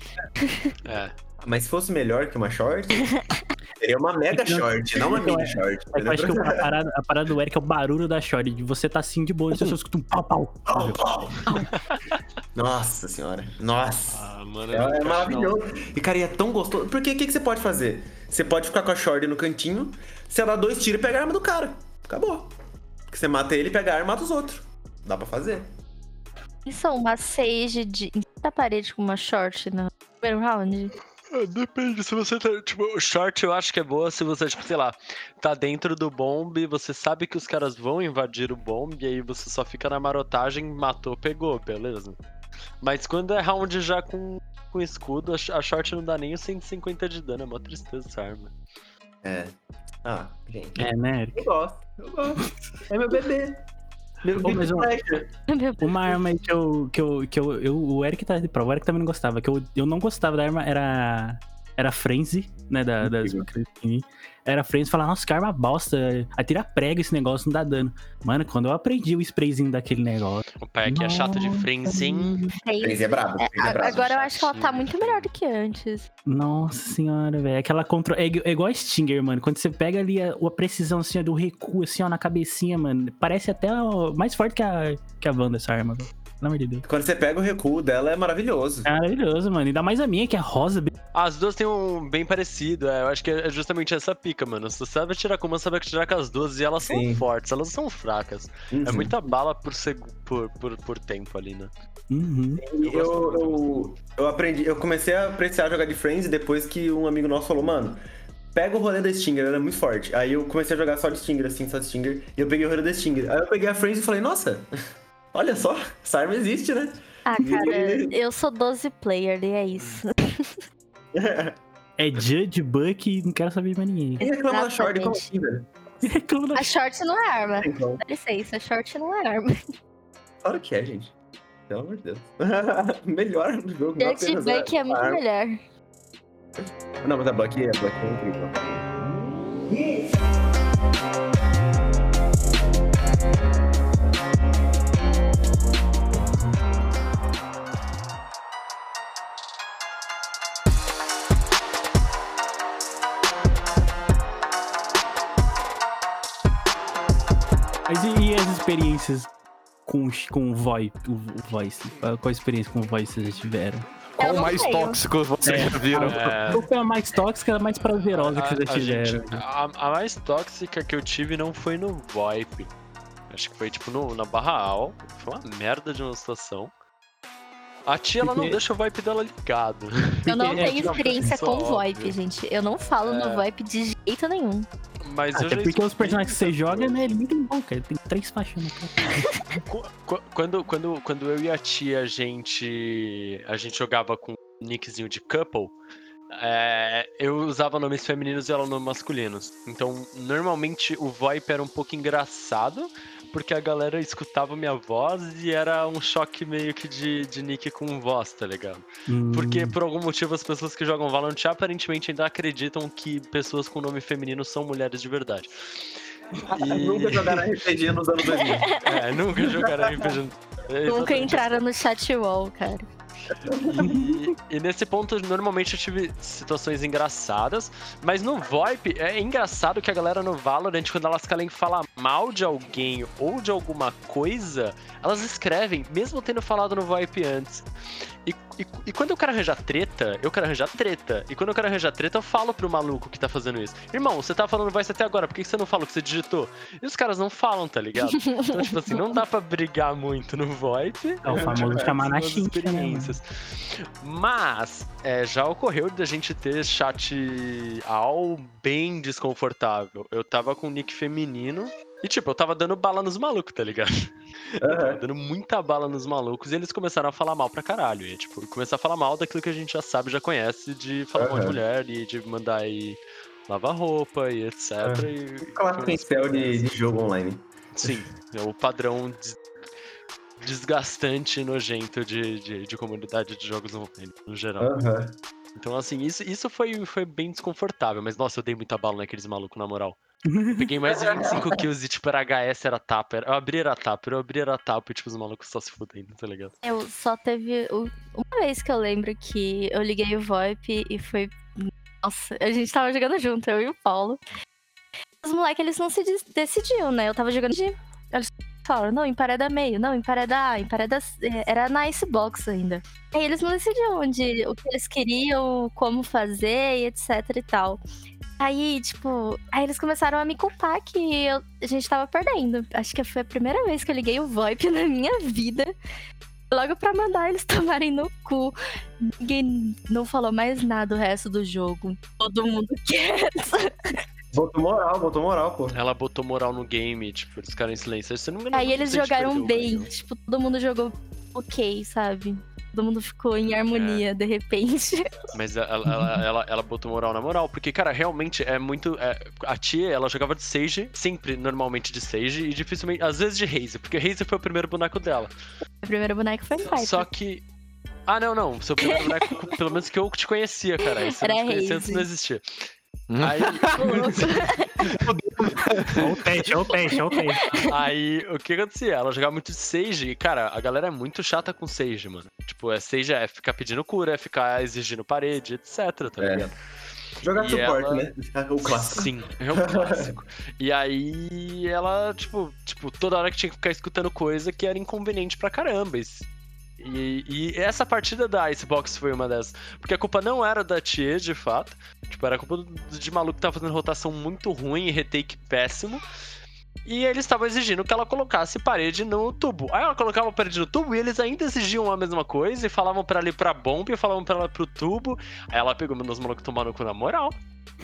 É. Mas se fosse melhor que uma short, seria uma mega short, não uma mini short. É eu acho que a parada, a parada do Eric é o barulho da Shori, de você tá assim de boa, e você só escuta um pau, pau. Pau, pau. Nossa senhora. Nossa. Ah, mano. É, é maravilhoso. E, cara, e é tão gostoso. Porque o que, que você pode fazer? Você pode ficar com a short no cantinho, você dá dois tiros e pega a arma do cara. Acabou. Porque você mata ele, pega a arma e mata os outros. Dá pra fazer. Isso é uma sage de. da parede com uma short no primeiro round. Depende, se você tá, tipo, o short eu acho que é boa se você, tipo, sei lá, tá dentro do bomb, você sabe que os caras vão invadir o bomb, e aí você só fica na marotagem, matou, pegou, beleza. Mas quando é round já com, com escudo, a sh- a short não dá nem os 150 de dano, é mó tristeza essa arma. É. Ah, gente. É, né, Eric? Eu gosto. Eu gosto. É meu bebê. Meu Ô, mas Uma arma que eu. Que eu, que eu, eu o Eric tá de prova, o Eric também não gostava. Que eu, eu não gostava da arma, era. Era Frenzy, né? Da, das, era Frenzy falar, nossa, que arma bosta. Atira prega esse negócio, não dá dano. Mano, quando eu aprendi o sprayzinho daquele negócio. O pai aqui é chato de frenzinho. Crazy é brabo. É, é brabo. agora eu acho que ela tá muito melhor do que antes. Nossa senhora, velho. Aquela controle. É, é igual a Stinger, mano. Quando você pega ali a, a precisão assim, ó, do recuo, assim, ó, na cabecinha, mano. Parece até ó, mais forte que a, que a Wanda, essa arma, velho. Pelo amor de Deus. Quando você pega o recuo dela, é maravilhoso. É maravilhoso, mano. Ainda mais a minha, que é rosa. As duas têm um bem parecido, é, eu acho que é justamente essa pica, mano. Se você sabe atirar com uma, sabe atirar com as duas, e elas são Sim. fortes, elas são fracas. É Uhum. muita bala por, segu- por, por, por tempo ali, né? Uhum. E Eu, eu, eu aprendi, eu comecei a apreciar jogar de Friends depois que um amigo nosso falou, mano, pega o rolê da Stinger, ela é muito forte. Aí eu comecei a jogar só de Stinger, assim, só de Stinger, e eu peguei o rolê da Stinger. Aí eu peguei a Friends e falei, nossa, olha só, essa arma existe, né? Ah, cara, eu sou 12 player e é isso. É Judge, Buck e não quero saber de mais ninguém. Quem reclama da Short? Como assim, velho? Reclama da A short não é arma. Como. Dá licença, a short não é arma. Claro que é, gente. Pelo amor de Deus. Melhor do jogo. Dirty Buck a- é muito arma. melhor. Não, mas a Bucky, a Bucky é incrível. Experiências com, com o, voice, o, o Voice? Qual experiência com o Voice vocês já tiveram? Qual mais tenho. tóxico vocês É. já viram? É, Qual foi a mais tóxica, a mais prazerosa que vocês já fizeram? a- a mais tóxica que eu tive não foi no VoIP. Acho que foi tipo no, na Barra Al. Foi uma merda de uma situação. A tia ela não deixa o VoIP dela ligado. Eu não Porque é, tenho tipo, experiência com óbvio. VoIP, gente. Eu não falo no É. VoIP de jeito nenhum. Mas Até porque os personagens que você joga, né, ele nem tem boca, ele tem três faixas na cara. Qu- qu- Quando, quando, quando eu e a tia a gente, a gente jogava com um nickzinho de couple, é, eu usava nomes femininos e ela nomes masculinos. Então, normalmente o VoIP era um pouco engraçado, porque a galera escutava minha voz e era um choque meio que de, de nick com voz, tá ligado? Porque Hum, por algum motivo as pessoas que jogam Valorant aparentemente ainda acreditam que pessoas com nome feminino são mulheres de verdade. E- Nunca jogaram RPG nos anos 2000. É, nunca jogaram RPG. Nunca entraram no chat wall, cara. E, nesse ponto, normalmente eu tive situações engraçadas, mas no VoIP é engraçado que a galera no Valorant, quando elas querem falar mal de alguém ou de alguma coisa, elas escrevem, mesmo tendo falado no VoIP antes. E, e, e quando eu quero arranjar treta, eu quero arranjar treta. E quando eu quero arranjar treta, eu falo pro maluco que tá fazendo isso. Irmão, você tá falando voice até agora, por que você não fala o que você digitou? E os caras não falam, tá ligado? Então, tipo assim, não dá pra brigar muito no VoIP. É o famoso chamar na São as chincha, né, experiências. Mas é, já ocorreu da gente ter chat ao bem desconfortável. Eu tava com um nick feminino. E, tipo, eu tava dando bala nos malucos, tá ligado? Eu tava dando muita bala nos malucos e eles começaram a falar mal pra caralho. E, tipo, começar a falar mal daquilo que a gente já sabe, já conhece, de falar mal de mulher e de mandar aí lavar roupa e etc. E, Clássico em céu de, de jogo online. Sim, é o padrão des- desgastante e nojento de, de, de comunidade de jogos online, no geral. Aham. Então, assim, isso, isso foi, foi bem desconfortável, mas nossa, eu dei muita bala naqueles malucos, na moral. Peguei mais de 25 kills e, tipo, era HS, era tapa. era- Eu abri era tapa, eu abri era tapa e, tipo, os malucos só se fudendo, tá ligado? Eu só teve uma vez que eu lembro que eu liguei o VoIP e foi. Nossa, a gente tava jogando junto, eu e o Paulo. Os moleques, eles não se decidiam, né? Eu tava jogando de. Eles falaram, não, empareda meio, não, empareda A, empareda. C. Era na Icebox ainda. Aí eles não decidiam onde, o que eles queriam, como fazer e etc e tal. Aí, tipo, aí eles começaram a me culpar que eu- a gente tava perdendo. Acho que foi a primeira vez que eu liguei o VoIP na minha vida. Logo pra mandar eles tomarem no cu. Ninguém não falou mais nada o resto do jogo. Todo mundo quieto. Botou moral, botou moral, pô. Ela botou moral no game, tipo, eles ficaram em silêncio. Se eu não me Aí eles jogaram perdeu, bem. Tipo, todo mundo jogou ok, sabe? Todo mundo ficou em harmonia, de repente. Mas ela, ela, ela, ela botou moral na moral, porque, cara, realmente é muito. é, a tia, ela jogava de Sage, sempre normalmente de Sage, e dificilmente. Às vezes de Raze, porque Raze foi o primeiro boneco dela. O primeiro boneco foi Piper. Só que. Ah, não, não. Seu primeiro boneco, pelo menos que eu te conhecia, cara. Isso eu não Era te conhecia não existia. Hum. Aí, Olha o teste, olha o teste, olha o teste. aí, o que acontecia? Ela jogava muito de Sage, e, cara, a galera é muito chata com Sage, mano. Tipo, é Sage é ficar pedindo cura, é ficar exigindo parede, etc, tá É. ligado? Jogar E suporte, ela- né? O clássico. Sim, é um clássico. e aí ela, tipo, tipo, toda hora que tinha que ficar escutando coisa que era inconveniente pra caramba. E, e essa partida da Icebox foi uma dessas. Porque a culpa não era da Tia, de fato. Tipo, era culpa do- de maluco que tava fazendo rotação muito ruim e retake péssimo. E eles estavam exigindo que ela colocasse parede no tubo. Aí ela colocava a parede no tubo e eles ainda exigiam a mesma coisa e falavam pra ela ir pra bomba e falavam pra ela pro tubo. Aí ela pegou meus malucos tomando cu na moral.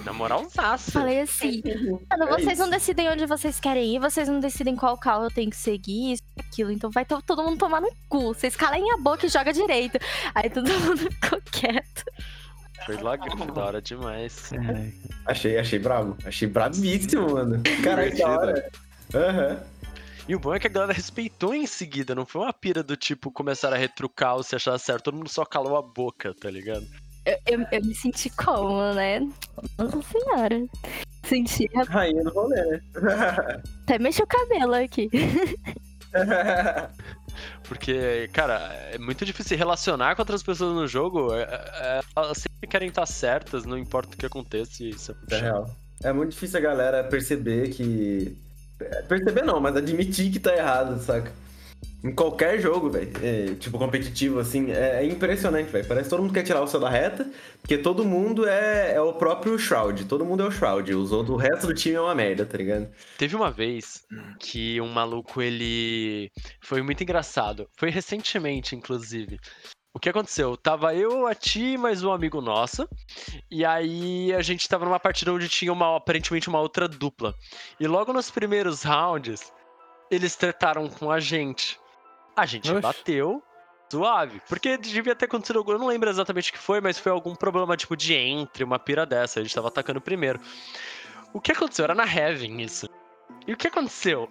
Na moralzaça. Falei assim, mano, É vocês não decidem onde vocês querem ir, vocês não decidem qual call eu tenho que seguir, isso e aquilo. Então vai to- todo mundo tomar no cu. Vocês calem a boca e joga direito. Aí todo mundo ficou quieto. Foi lágrima, da hora demais. É, Achei, achei brabo. Achei brabíssimo, mano. Cara, que da hora. Aham. E o bom é que a galera respeitou em seguida, não foi uma pira do tipo começar a retrucar ou se achar certo, todo mundo só calou a boca, tá ligado? Eu, eu, eu me senti como, né? Nossa senhora. Senti. Rainha do rolê, né? Até mexi o cabelo aqui. Porque, cara, é muito difícil relacionar com outras pessoas no jogo. é- é- elas sempre querem estar certas, não importa o que aconteça. Isso é É real. É muito difícil a galera perceber que. é, Perceber não, mas admitir que tá errado, saca? Em qualquer jogo, velho. É, tipo, competitivo, assim, é, é impressionante, velho. Parece que todo mundo quer tirar o seu da reta, porque todo mundo é, é o próprio Shroud. Todo mundo é o Shroud. Os outros, o resto do time é uma merda, tá ligado? Teve uma vez que um maluco, ele. Foi muito engraçado. Foi recentemente, inclusive. O que aconteceu? Tava eu, a Ti, mais um amigo nosso. E aí a gente tava numa partida onde tinha uma, aparentemente uma outra dupla. E logo nos primeiros rounds, eles trataram com a gente. A gente Oxe. bateu, suave. Porque devia ter acontecido algum. Eu não lembro exatamente o que foi, mas foi algum problema tipo de entre, uma pira dessa. A gente tava atacando primeiro. O que aconteceu? Era na Heaven isso. E o que aconteceu?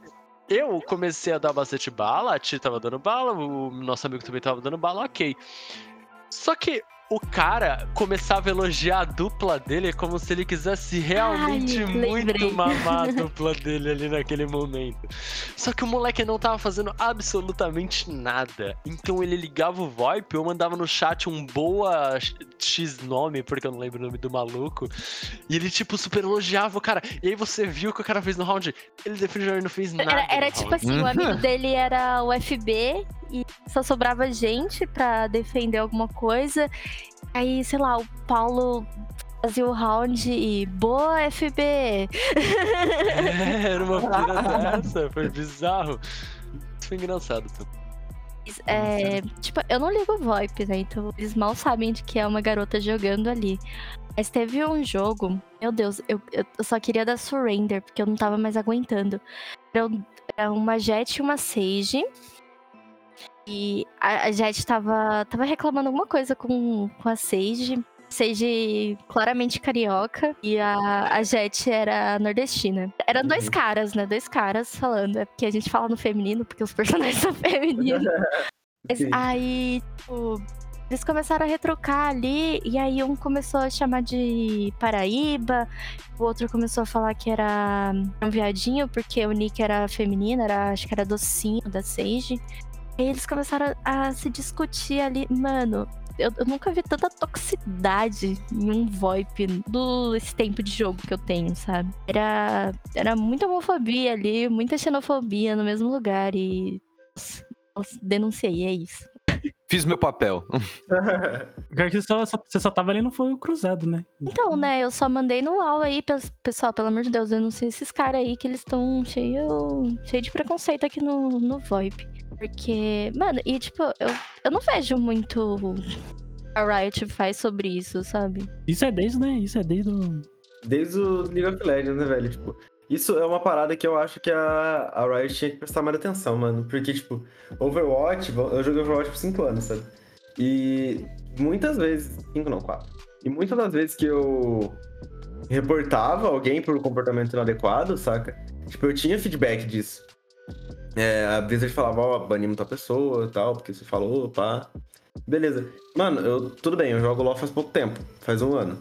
Eu comecei a dar bastante bala, a Ti tava dando bala, o nosso amigo também tava dando bala, ok. Só que o cara começava a elogiar a dupla dele como se ele quisesse realmente Ai, muito mamar a dupla dele ali naquele momento. Só que o moleque não tava fazendo absolutamente nada. Então ele ligava o VoIP, eu mandava no chat um boa X nome, porque eu não lembro o nome do maluco. E ele, tipo, super elogiava o cara. E aí você viu o que o cara fez no round. Ele definitivamente não fez nada. Era, era tipo round. assim, o amigo dele era o FB e só sobrava gente pra defender alguma coisa. Aí, sei lá, o Paulo fazia o round e boa FB. É, era uma pira dessa, foi bizarro. Isso foi engraçado. É, tipo, eu não ligo o VoIP, né? Então eles mal sabem de que é uma garota jogando ali. Mas teve um jogo, meu Deus, eu, eu só queria dar surrender, porque eu não tava mais aguentando. Era, era uma Jet e uma Sage. E a, Jet tava, tava reclamando alguma coisa com, com a Sage. Sage claramente carioca e a, a Jet era nordestina. Eram dois Uhum. caras, né? Dois caras falando. É porque a gente fala no feminino, porque os personagens são femininos. Mas aí, tipo, eles começaram a retrucar ali, e aí um começou a chamar de Paraíba, o outro começou a falar que era um viadinho, porque o Nick era feminino, era, acho que era docinho da Sage. E eles começaram a, a se discutir ali. Mano, eu, eu nunca vi tanta toxicidade em um VoIP do esse tempo de jogo que eu tenho, sabe? Era, era muita homofobia ali, muita xenofobia no mesmo lugar, e. nossa, denunciei, é isso. Fiz meu papel. Pior que Você só, só- você só tava ali no fogo cruzado, né? Então, né, eu só mandei no UOL aí, pes- pessoal, pelo amor de Deus, denunciei esses caras aí que eles estão cheio, cheio de preconceito aqui no, no VoIP. Porque, mano, e tipo, eu, eu não vejo muito a Riot faz sobre isso, sabe? Isso é desde, né? Isso é desde o. Desde o League of Legends, né, velho? Tipo, isso é uma parada que eu acho que a, a Riot tinha que prestar mais atenção, mano. Porque, tipo, Overwatch, eu joguei Overwatch por 5 anos, sabe? E muitas vezes, 5 não, 4. E muitas das vezes que eu reportava alguém por comportamento inadequado, saca? Tipo, eu tinha feedback disso. É, a Blizzard falava, ó, banimos tua pessoa e tal, porque você falou, pá. Beleza. Mano, eu, tudo bem, eu jogo LoL faz pouco tempo, faz um ano.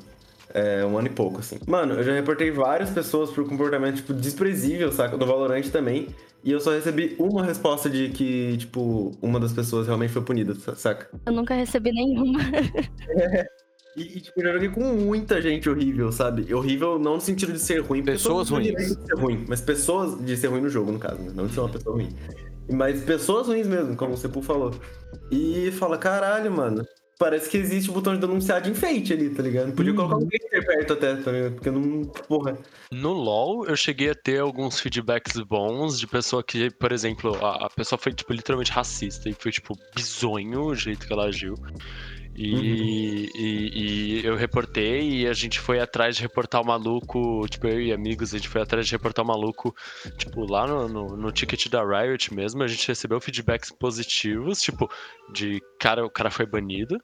É, um ano e pouco, assim. Mano, eu já reportei várias pessoas por comportamento, tipo, desprezível, saca? No Valorant também. E eu só recebi uma resposta de que, tipo, uma das pessoas realmente foi punida, sa- saca? Eu nunca recebi nenhuma. E, e, tipo, eu já joguei com muita gente horrível, sabe? Horrível não no sentido de ser ruim. porque Pessoas ruins. que ser ruim, mas pessoas de ser ruim no jogo, no caso, né? Não de ser uma pessoa ruim. Mas pessoas ruins mesmo, como o Sepul falou. E fala, caralho, mano. Parece que existe o botão de denunciar de enfeite ali, tá ligado? Podia Uhum. colocar um hater perto até, tá ligado? Porque não. Porra. No LoL, eu cheguei a ter alguns feedbacks bons de pessoa que, por exemplo, a, a pessoa foi, tipo, literalmente racista e foi, tipo, bizonho o jeito que ela agiu. E, e- e eu reportei e a gente foi atrás de reportar o maluco, tipo, eu e amigos, a gente foi atrás de reportar o maluco, tipo, lá no, no, no ticket da Riot mesmo, a gente recebeu feedbacks positivos, tipo, de cara, o cara foi banido.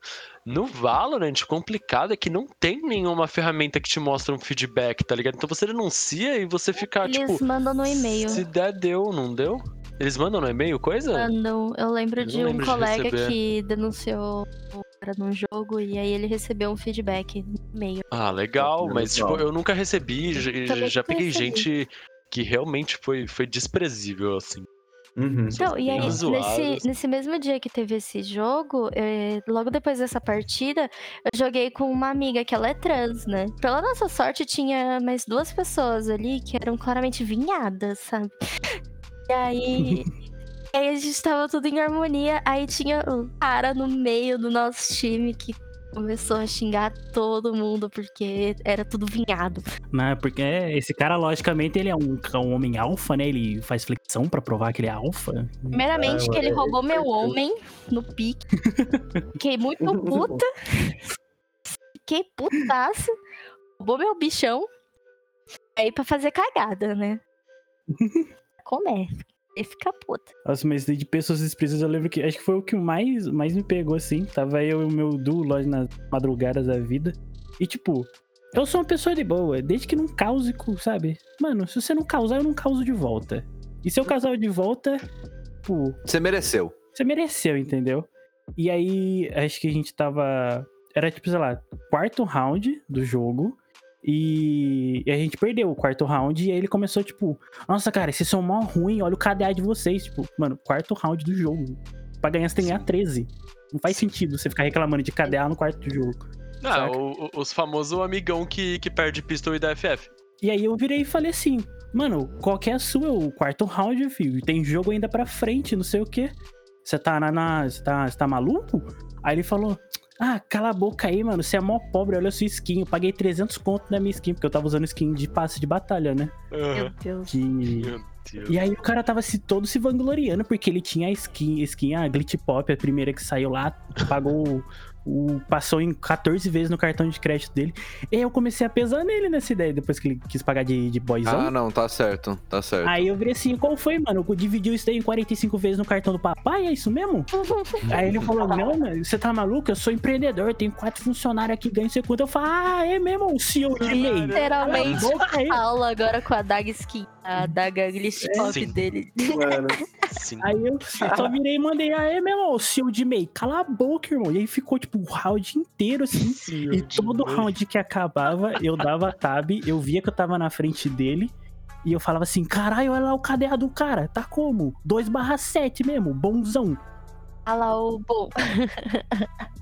No Valorant, o complicado é que não tem nenhuma ferramenta que te mostra um feedback, tá ligado? Então você denuncia e você fica, Eles tipo, mandam no e-mail. se der, deu, não deu? Eles mandam no e-mail coisa? Mandam. Eu lembro Eu de um lembro de colega receber. que denunciou num jogo e aí ele recebeu um feedback no e-mail. Ah, legal, Legal. mas tipo, eu nunca recebi, já, Também já nunca peguei recebi. gente que realmente foi, foi desprezível, assim. Uhum. Então, e aí, nesse, nesse mesmo dia que teve esse jogo, eh, logo depois dessa partida, eu joguei com uma amiga que ela é trans, né? Pela nossa sorte, tinha mais duas pessoas ali que eram claramente vinhadas, sabe? E aí. Aí a gente tava tudo em harmonia. Aí tinha um cara no meio do nosso time que começou a xingar todo mundo porque era tudo vinhado. Não, porque esse cara, logicamente, ele é um, um homem alfa, né? Ele faz flexão pra provar que ele é alfa. Primeiramente, Ah, que ele é, roubou é, meu é. homem no pique. Fiquei muito puta. Fiquei putaço. Roubou meu bichão. Aí pra fazer cagada, né? Como E fica puta. Nossa, mas de pessoas expressas eu lembro que acho que foi o que mais, mais me pegou, assim. Tava eu e o meu duo lá nas madrugadas da vida. E tipo, eu sou uma pessoa de boa, desde que não cause, sabe? Mano, se você não causar, eu não causo de volta. E se eu causar de volta, pô, Você mereceu. você mereceu, entendeu? E aí, acho que a gente tava. Era tipo, sei lá, quarto round do jogo. E, e a gente perdeu o quarto round. E aí ele começou, tipo, nossa, cara, vocês são mó ruim, olha o KDA de vocês. Tipo, mano, quarto round do jogo. Pra ganhar, você tem que ganhar 13. Não faz sentido você ficar reclamando de KDA no quarto do jogo. Ah, o- os famosos amigão que, que perde pistol e dá FF. E aí eu virei e falei assim, mano, qual que é a sua? O quarto round, filho. Tem jogo ainda pra frente, não sei o quê. Você tá na. na- Você tá, você tá maluco? Aí ele falou. Ah, cala a boca aí, mano. Você é mó pobre, olha a sua skin. Eu paguei 300 conto na minha skin, porque eu tava usando skin de passe de batalha, né? Meu Deus. Que... Meu Deus. E aí o cara tava se todo se vangloriando, porque ele tinha a skin, skin, a Glitch Pop, a primeira que saiu lá, pagou o. Passou em 14 vezes no cartão de crédito dele. E aí eu comecei a pesar nele nessa ideia, depois que ele quis pagar de, de boyzão. Ah, não, tá certo, tá certo. Aí eu virei assim, qual foi, mano? Dividiu isso daí em 45 vezes no cartão do papai, é isso mesmo? Aí ele falou, não, mano, você tá maluco? Eu sou empreendedor, tenho quatro funcionários aqui, ganho quanto. Eu falo, ah, é mesmo, o CEO de MEI. Literalmente. Aula agora com a Dag Skin, a Daga Glitch Pop Sim. dele. Mano, Sim. Aí eu só virei e mandei, ah, é mesmo, o CEO de MEI. Cala a boca, irmão. E aí ficou, tipo, o round inteiro, assim. E todo round que acabava, eu dava tab, eu via que eu tava na frente dele. E eu falava assim, caralho, olha lá o KDA do cara, tá como? 2 barra 7 mesmo, bonzão. Olha lá o bom.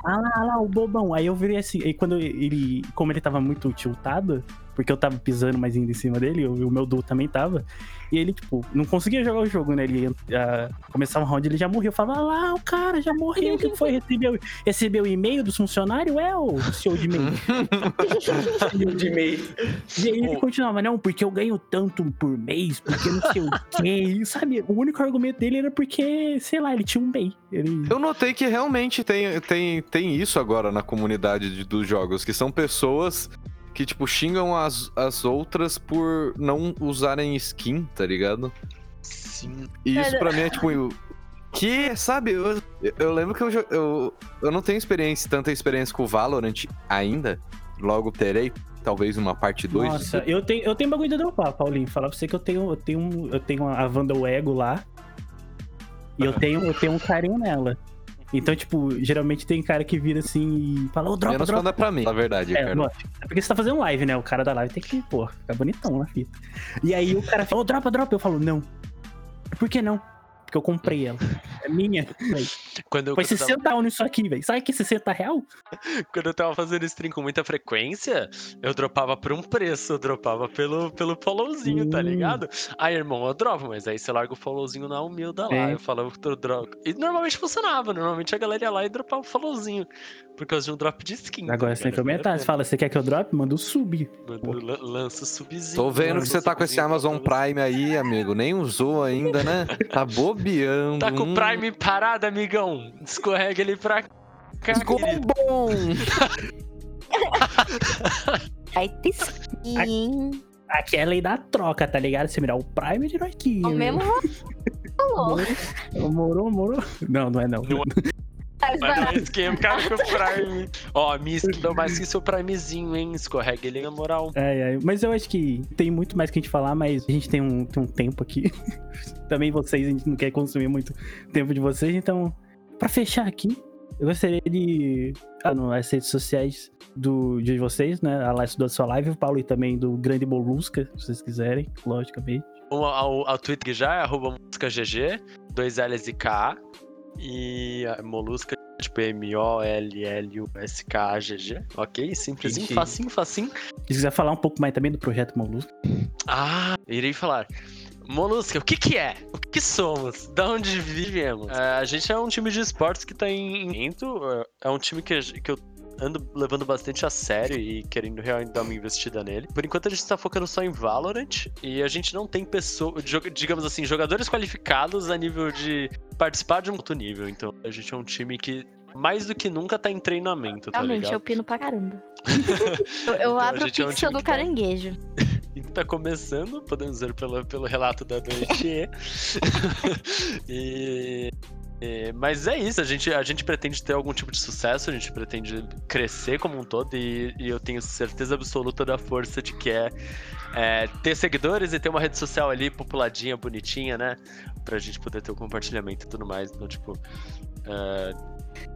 Ah lá, ah lá, o bobão. Aí eu virei assim, aí quando ele, como ele tava muito tiltado, porque eu tava pisando mais ainda em cima dele, o, o meu duo também tava, e ele, tipo, não conseguia jogar o jogo, né? Ele ia começar um round, ele já morreu. Eu falava, ah lá, o cara já morreu, o que foi? Recebeu, recebeu e-mail dos funcionários? É, o senhor de e-mail. de meio. E aí ele continuava, não, porque eu ganho tanto por mês, porque não sei o quê. E, sabe, o único argumento dele era porque, sei lá, ele tinha um MEI. Ele... Eu notei que realmente tem, tem, tem isso agora na comunidade de- dos jogos, que são pessoas que, tipo, xingam as, as outras por não usarem skin, tá ligado? Sim. E isso pra mim é tipo. Que, sabe, eu, eu lembro que eu, eu, eu não tenho experiência, tanta experiência com o Valorant ainda. Logo terei, talvez uma parte 2. Nossa, eu tenho, eu tenho bagulho de dropar, Paulinho. Falar pra você que eu tenho, eu tenho, eu tenho a Vandal Ego lá. E eu tenho, eu tenho um carinho nela. Então, tipo, geralmente tem cara que vira assim e fala, ô, dropa, Menos dropa. quando é pra mim, na verdade, É, lógico. É porque você tá fazendo live, né? O cara da live tem que, pô, ficar bonitão na fita. E aí o cara fala, ô, dropa, dropa. Eu falo, não. Por que não? Porque eu comprei ela. É minha. Quando eu, Foi quando, eu tava, 60 down nisso aqui, velho. Sabe que é 60 real? quando eu tava fazendo stream com muita frequência, eu dropava por um preço, eu dropava pelo, pelo followzinho, tá Hum. ligado? Aí, irmão, eu dropo, mas aí você larga o followzinho na humilda lá. É. Eu falava que eu dropo. E normalmente funcionava, normalmente a galera ia lá e dropava o followzinho. Por causa de um drop de skin. tá Agora você tem que aumentar. Você fala, você quer que eu drop? Manda o sub. Manda- lan- Lança o subzinho. Tô vendo que você tá com esse Amazon. Prime aí, amigo. Nem usou ainda, né? Tá bobeando. Tá com o Hum. Prime parado, amigão. Escorrega ele pra cá. Ficou bom! Aí tem skin. Aqui é a lei da troca, tá ligado? Você me dá o Prime de aqui. O mesmo. Morou, morou. Não, não é não. Não Mais Mas não esquema, cara, o Prime. Ó, minha skin deu mais que seu Primezinho, hein? Escorrega ele na moral. Ai, ai. Mas eu acho que tem muito mais que a gente falar, mas a gente tem um, tem um tempo aqui. Também vocês, a gente não quer consumir muito tempo de vocês, então, pra fechar aqui, eu gostaria de. Ah, nas redes sociais do, de vocês, né? A live da sua live, o Paulo e também do Grande Molusca, se vocês quiserem, logicamente. O, ao, ao Twitter já é arroba músicagg, dois L's e K. E a Molusca, tipo M-O-L-L-U-S-K-A-G-G. Ok? Simplesinho, Entendi. facinho, facinho. Se quiser falar um pouco mais também do projeto Molusca. Ah, irei falar. Molusca, o que que é? O que somos? Da onde vivemos? É, a gente é um time de esportes que tá em evento. É um time que, que eu ando levando bastante a sério e querendo realmente dar uma investida nele. Por enquanto a gente tá focando só em Valorant e a gente não tem pessoas, digamos assim, jogadores qualificados a nível de participar de um outro nível. Então a gente é um time que mais do que nunca tá em treinamento, tá Realmente, ligado? eu pino pra caramba. eu, eu Então, abro o gente é um pixel do tá- caranguejo. E que tá começando, podemos ver pelo, pelo relato da Doitie. e, e- Mas é isso, a gente, a gente pretende ter algum tipo de sucesso, a gente pretende crescer como um todo, e, e eu tenho certeza absoluta da força de que é, é ter seguidores e ter uma rede social ali populadinha, bonitinha, né? Pra gente poder ter o compartilhamento e tudo mais. Então, tipo. É,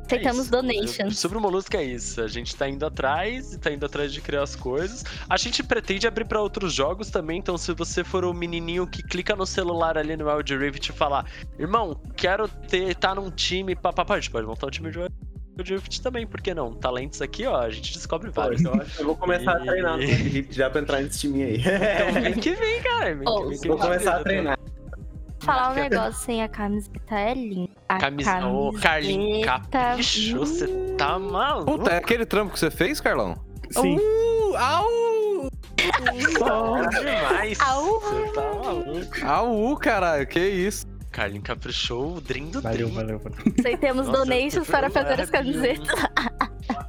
Aceitamos isso. donations. Sobre o Molusco é isso. A gente tá indo atrás e tá indo atrás de criar as coisas. A gente pretende abrir pra outros jogos também, então se você for o menininho que clica no celular ali no Wild Rift e falar, irmão, quero ter, tá num time, papapá, a gente pode montar um time de Wild Rift também, por que não? Talentos aqui, ó, a gente descobre vários. eu acho eu vou começar a treinar no E- Rift já pra entrar nesse time aí. Então vem que vem, cara. Vem Oh, que vem que Vou vem. começar a treinar. Falar um negócio, hein? A camiseta é linda. A Camisa... Ô, Carlinhos, camiseta- capricho, você tá maluco. Puta, é aquele trampo que você fez, Carlão? Sim. Uh, au! Bom demais. Au. Você tá maluco. Au, caralho, que isso? Carlinhos caprichou o Dream do Valeu, valeu, valeu. Aceitemos Nossa, donations para fazer as camisetas.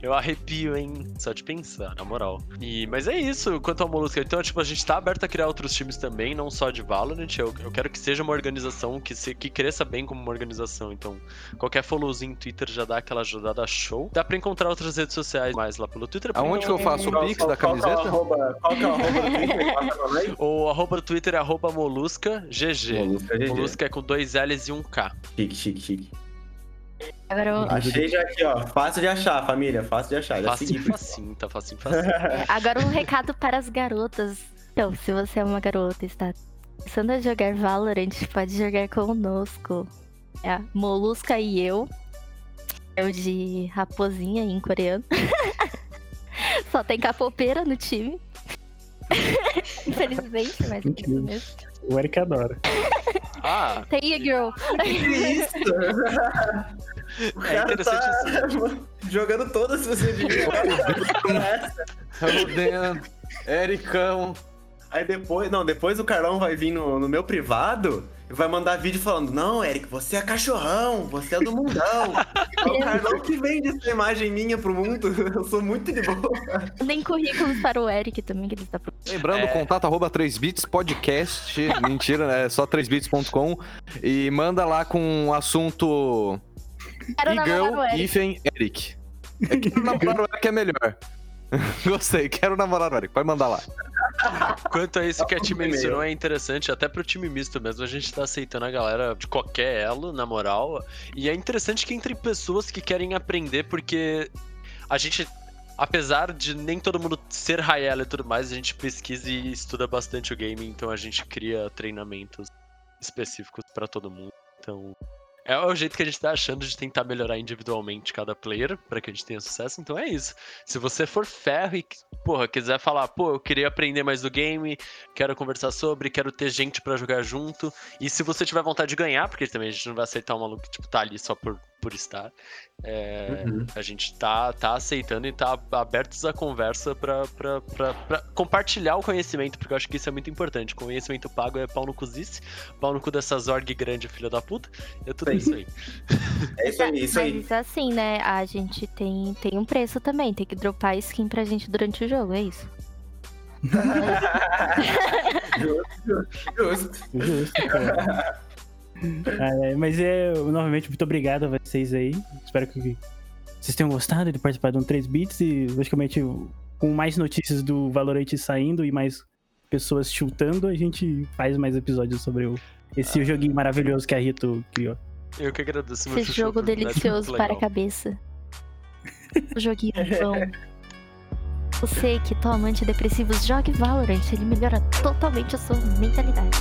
Eu arrepio, hein? Só de pensar, na moral. E, mas é isso, quanto ao Molusca. Então, tipo, a gente tá aberto a criar outros times também, não só de Valorant. Eu, eu quero que seja uma organização que, se, que cresça bem como uma organização. Então, qualquer followzinho no Twitter já dá aquela ajudada show. Dá pra encontrar outras redes sociais mais lá pelo Twitter. Aonde que eu faço o pix da qual que é o camiseta? arroba- Qual que é o arroba do Twitter? O arroba do Twitter é arroba molusca GG. Molusca, GG. Molusca é com dois L's e um K. Chique, chique, chique. Agora, eu- Achei já aqui, ó. Fácil de achar, família. Fácil de achar. Já Facinho, segui. facinho, tá facinho, facinho. agora um recado para as garotas. Então, se você é uma garota e está começando a jogar Valorant, pode jogar conosco. É a Molusca e eu. Eu de raposinha em coreano. Só tem capoeira no time. Infelizmente, mas é isso mesmo. O Eric adora. Ah, Tem a girl. Isso! O É cara interessante tá jogando todas as suas Rodendo. Ericão. Aí depois, não, depois o Carlão vai vir no, no meu privado e vai mandar vídeo falando: Não, Eric, você é cachorrão, você é do mundão. é o Carlão que vende essa imagem minha pro mundo. Eu sou muito de boa. Nem currículos para o Eric também, que ele está procurando. Lembrando, É. contato arroba 3bits podcast. Mentira, né? É só 3bits.com. E manda lá com o assunto Quero namorar o e-girl Eric. É, quero namorar o Eric é melhor. Gostei, quero namorar o Eric. Pode mandar lá. Quanto a isso que a um time mencionou é interessante, até pro time misto mesmo, a gente tá aceitando a galera de qualquer elo, na moral. E é interessante que entre pessoas que querem aprender, porque a gente, apesar de nem todo mundo ser elo e tudo mais, a gente pesquisa e estuda bastante o game, então a gente cria treinamentos específicos pra todo mundo. Então, é o jeito que a gente tá achando de tentar melhorar individualmente cada player pra que a gente tenha sucesso. Então é isso. Se você for ferro e, porra, quiser falar, pô, eu queria aprender mais do game, quero conversar sobre, quero ter gente pra jogar junto. E se você tiver vontade de ganhar, porque também a gente não vai aceitar um maluco que, tipo, tá ali só por, por estar. é, Uhum. A gente tá, tá aceitando e tá abertos à conversa pra compartilhar o conhecimento, porque eu acho que isso é muito importante. Conhecimento pago é pau no cozice, pau no cu dessas org grande, filha da puta. É tudo. Isso aí. É isso aí, isso Mas aí. é assim, né? A gente tem, tem um preço também. Tem que dropar skin pra gente durante o jogo, é isso. Justo. Justo, cara. Ah, é, mas é, novamente, muito obrigado a vocês aí. Espero que vocês tenham gostado de participar de um 3 bits e, logicamente, com mais notícias do Valorant saindo e mais pessoas chutando, a gente faz mais episódios sobre o, esse joguinho maravilhoso que a Rito criou. Eu que agradeço muito. Esse jogo delicioso para a cabeça. O joguinho bom. Você que toma antidepressivos, jogue Valorant. Ele melhora totalmente a sua mentalidade.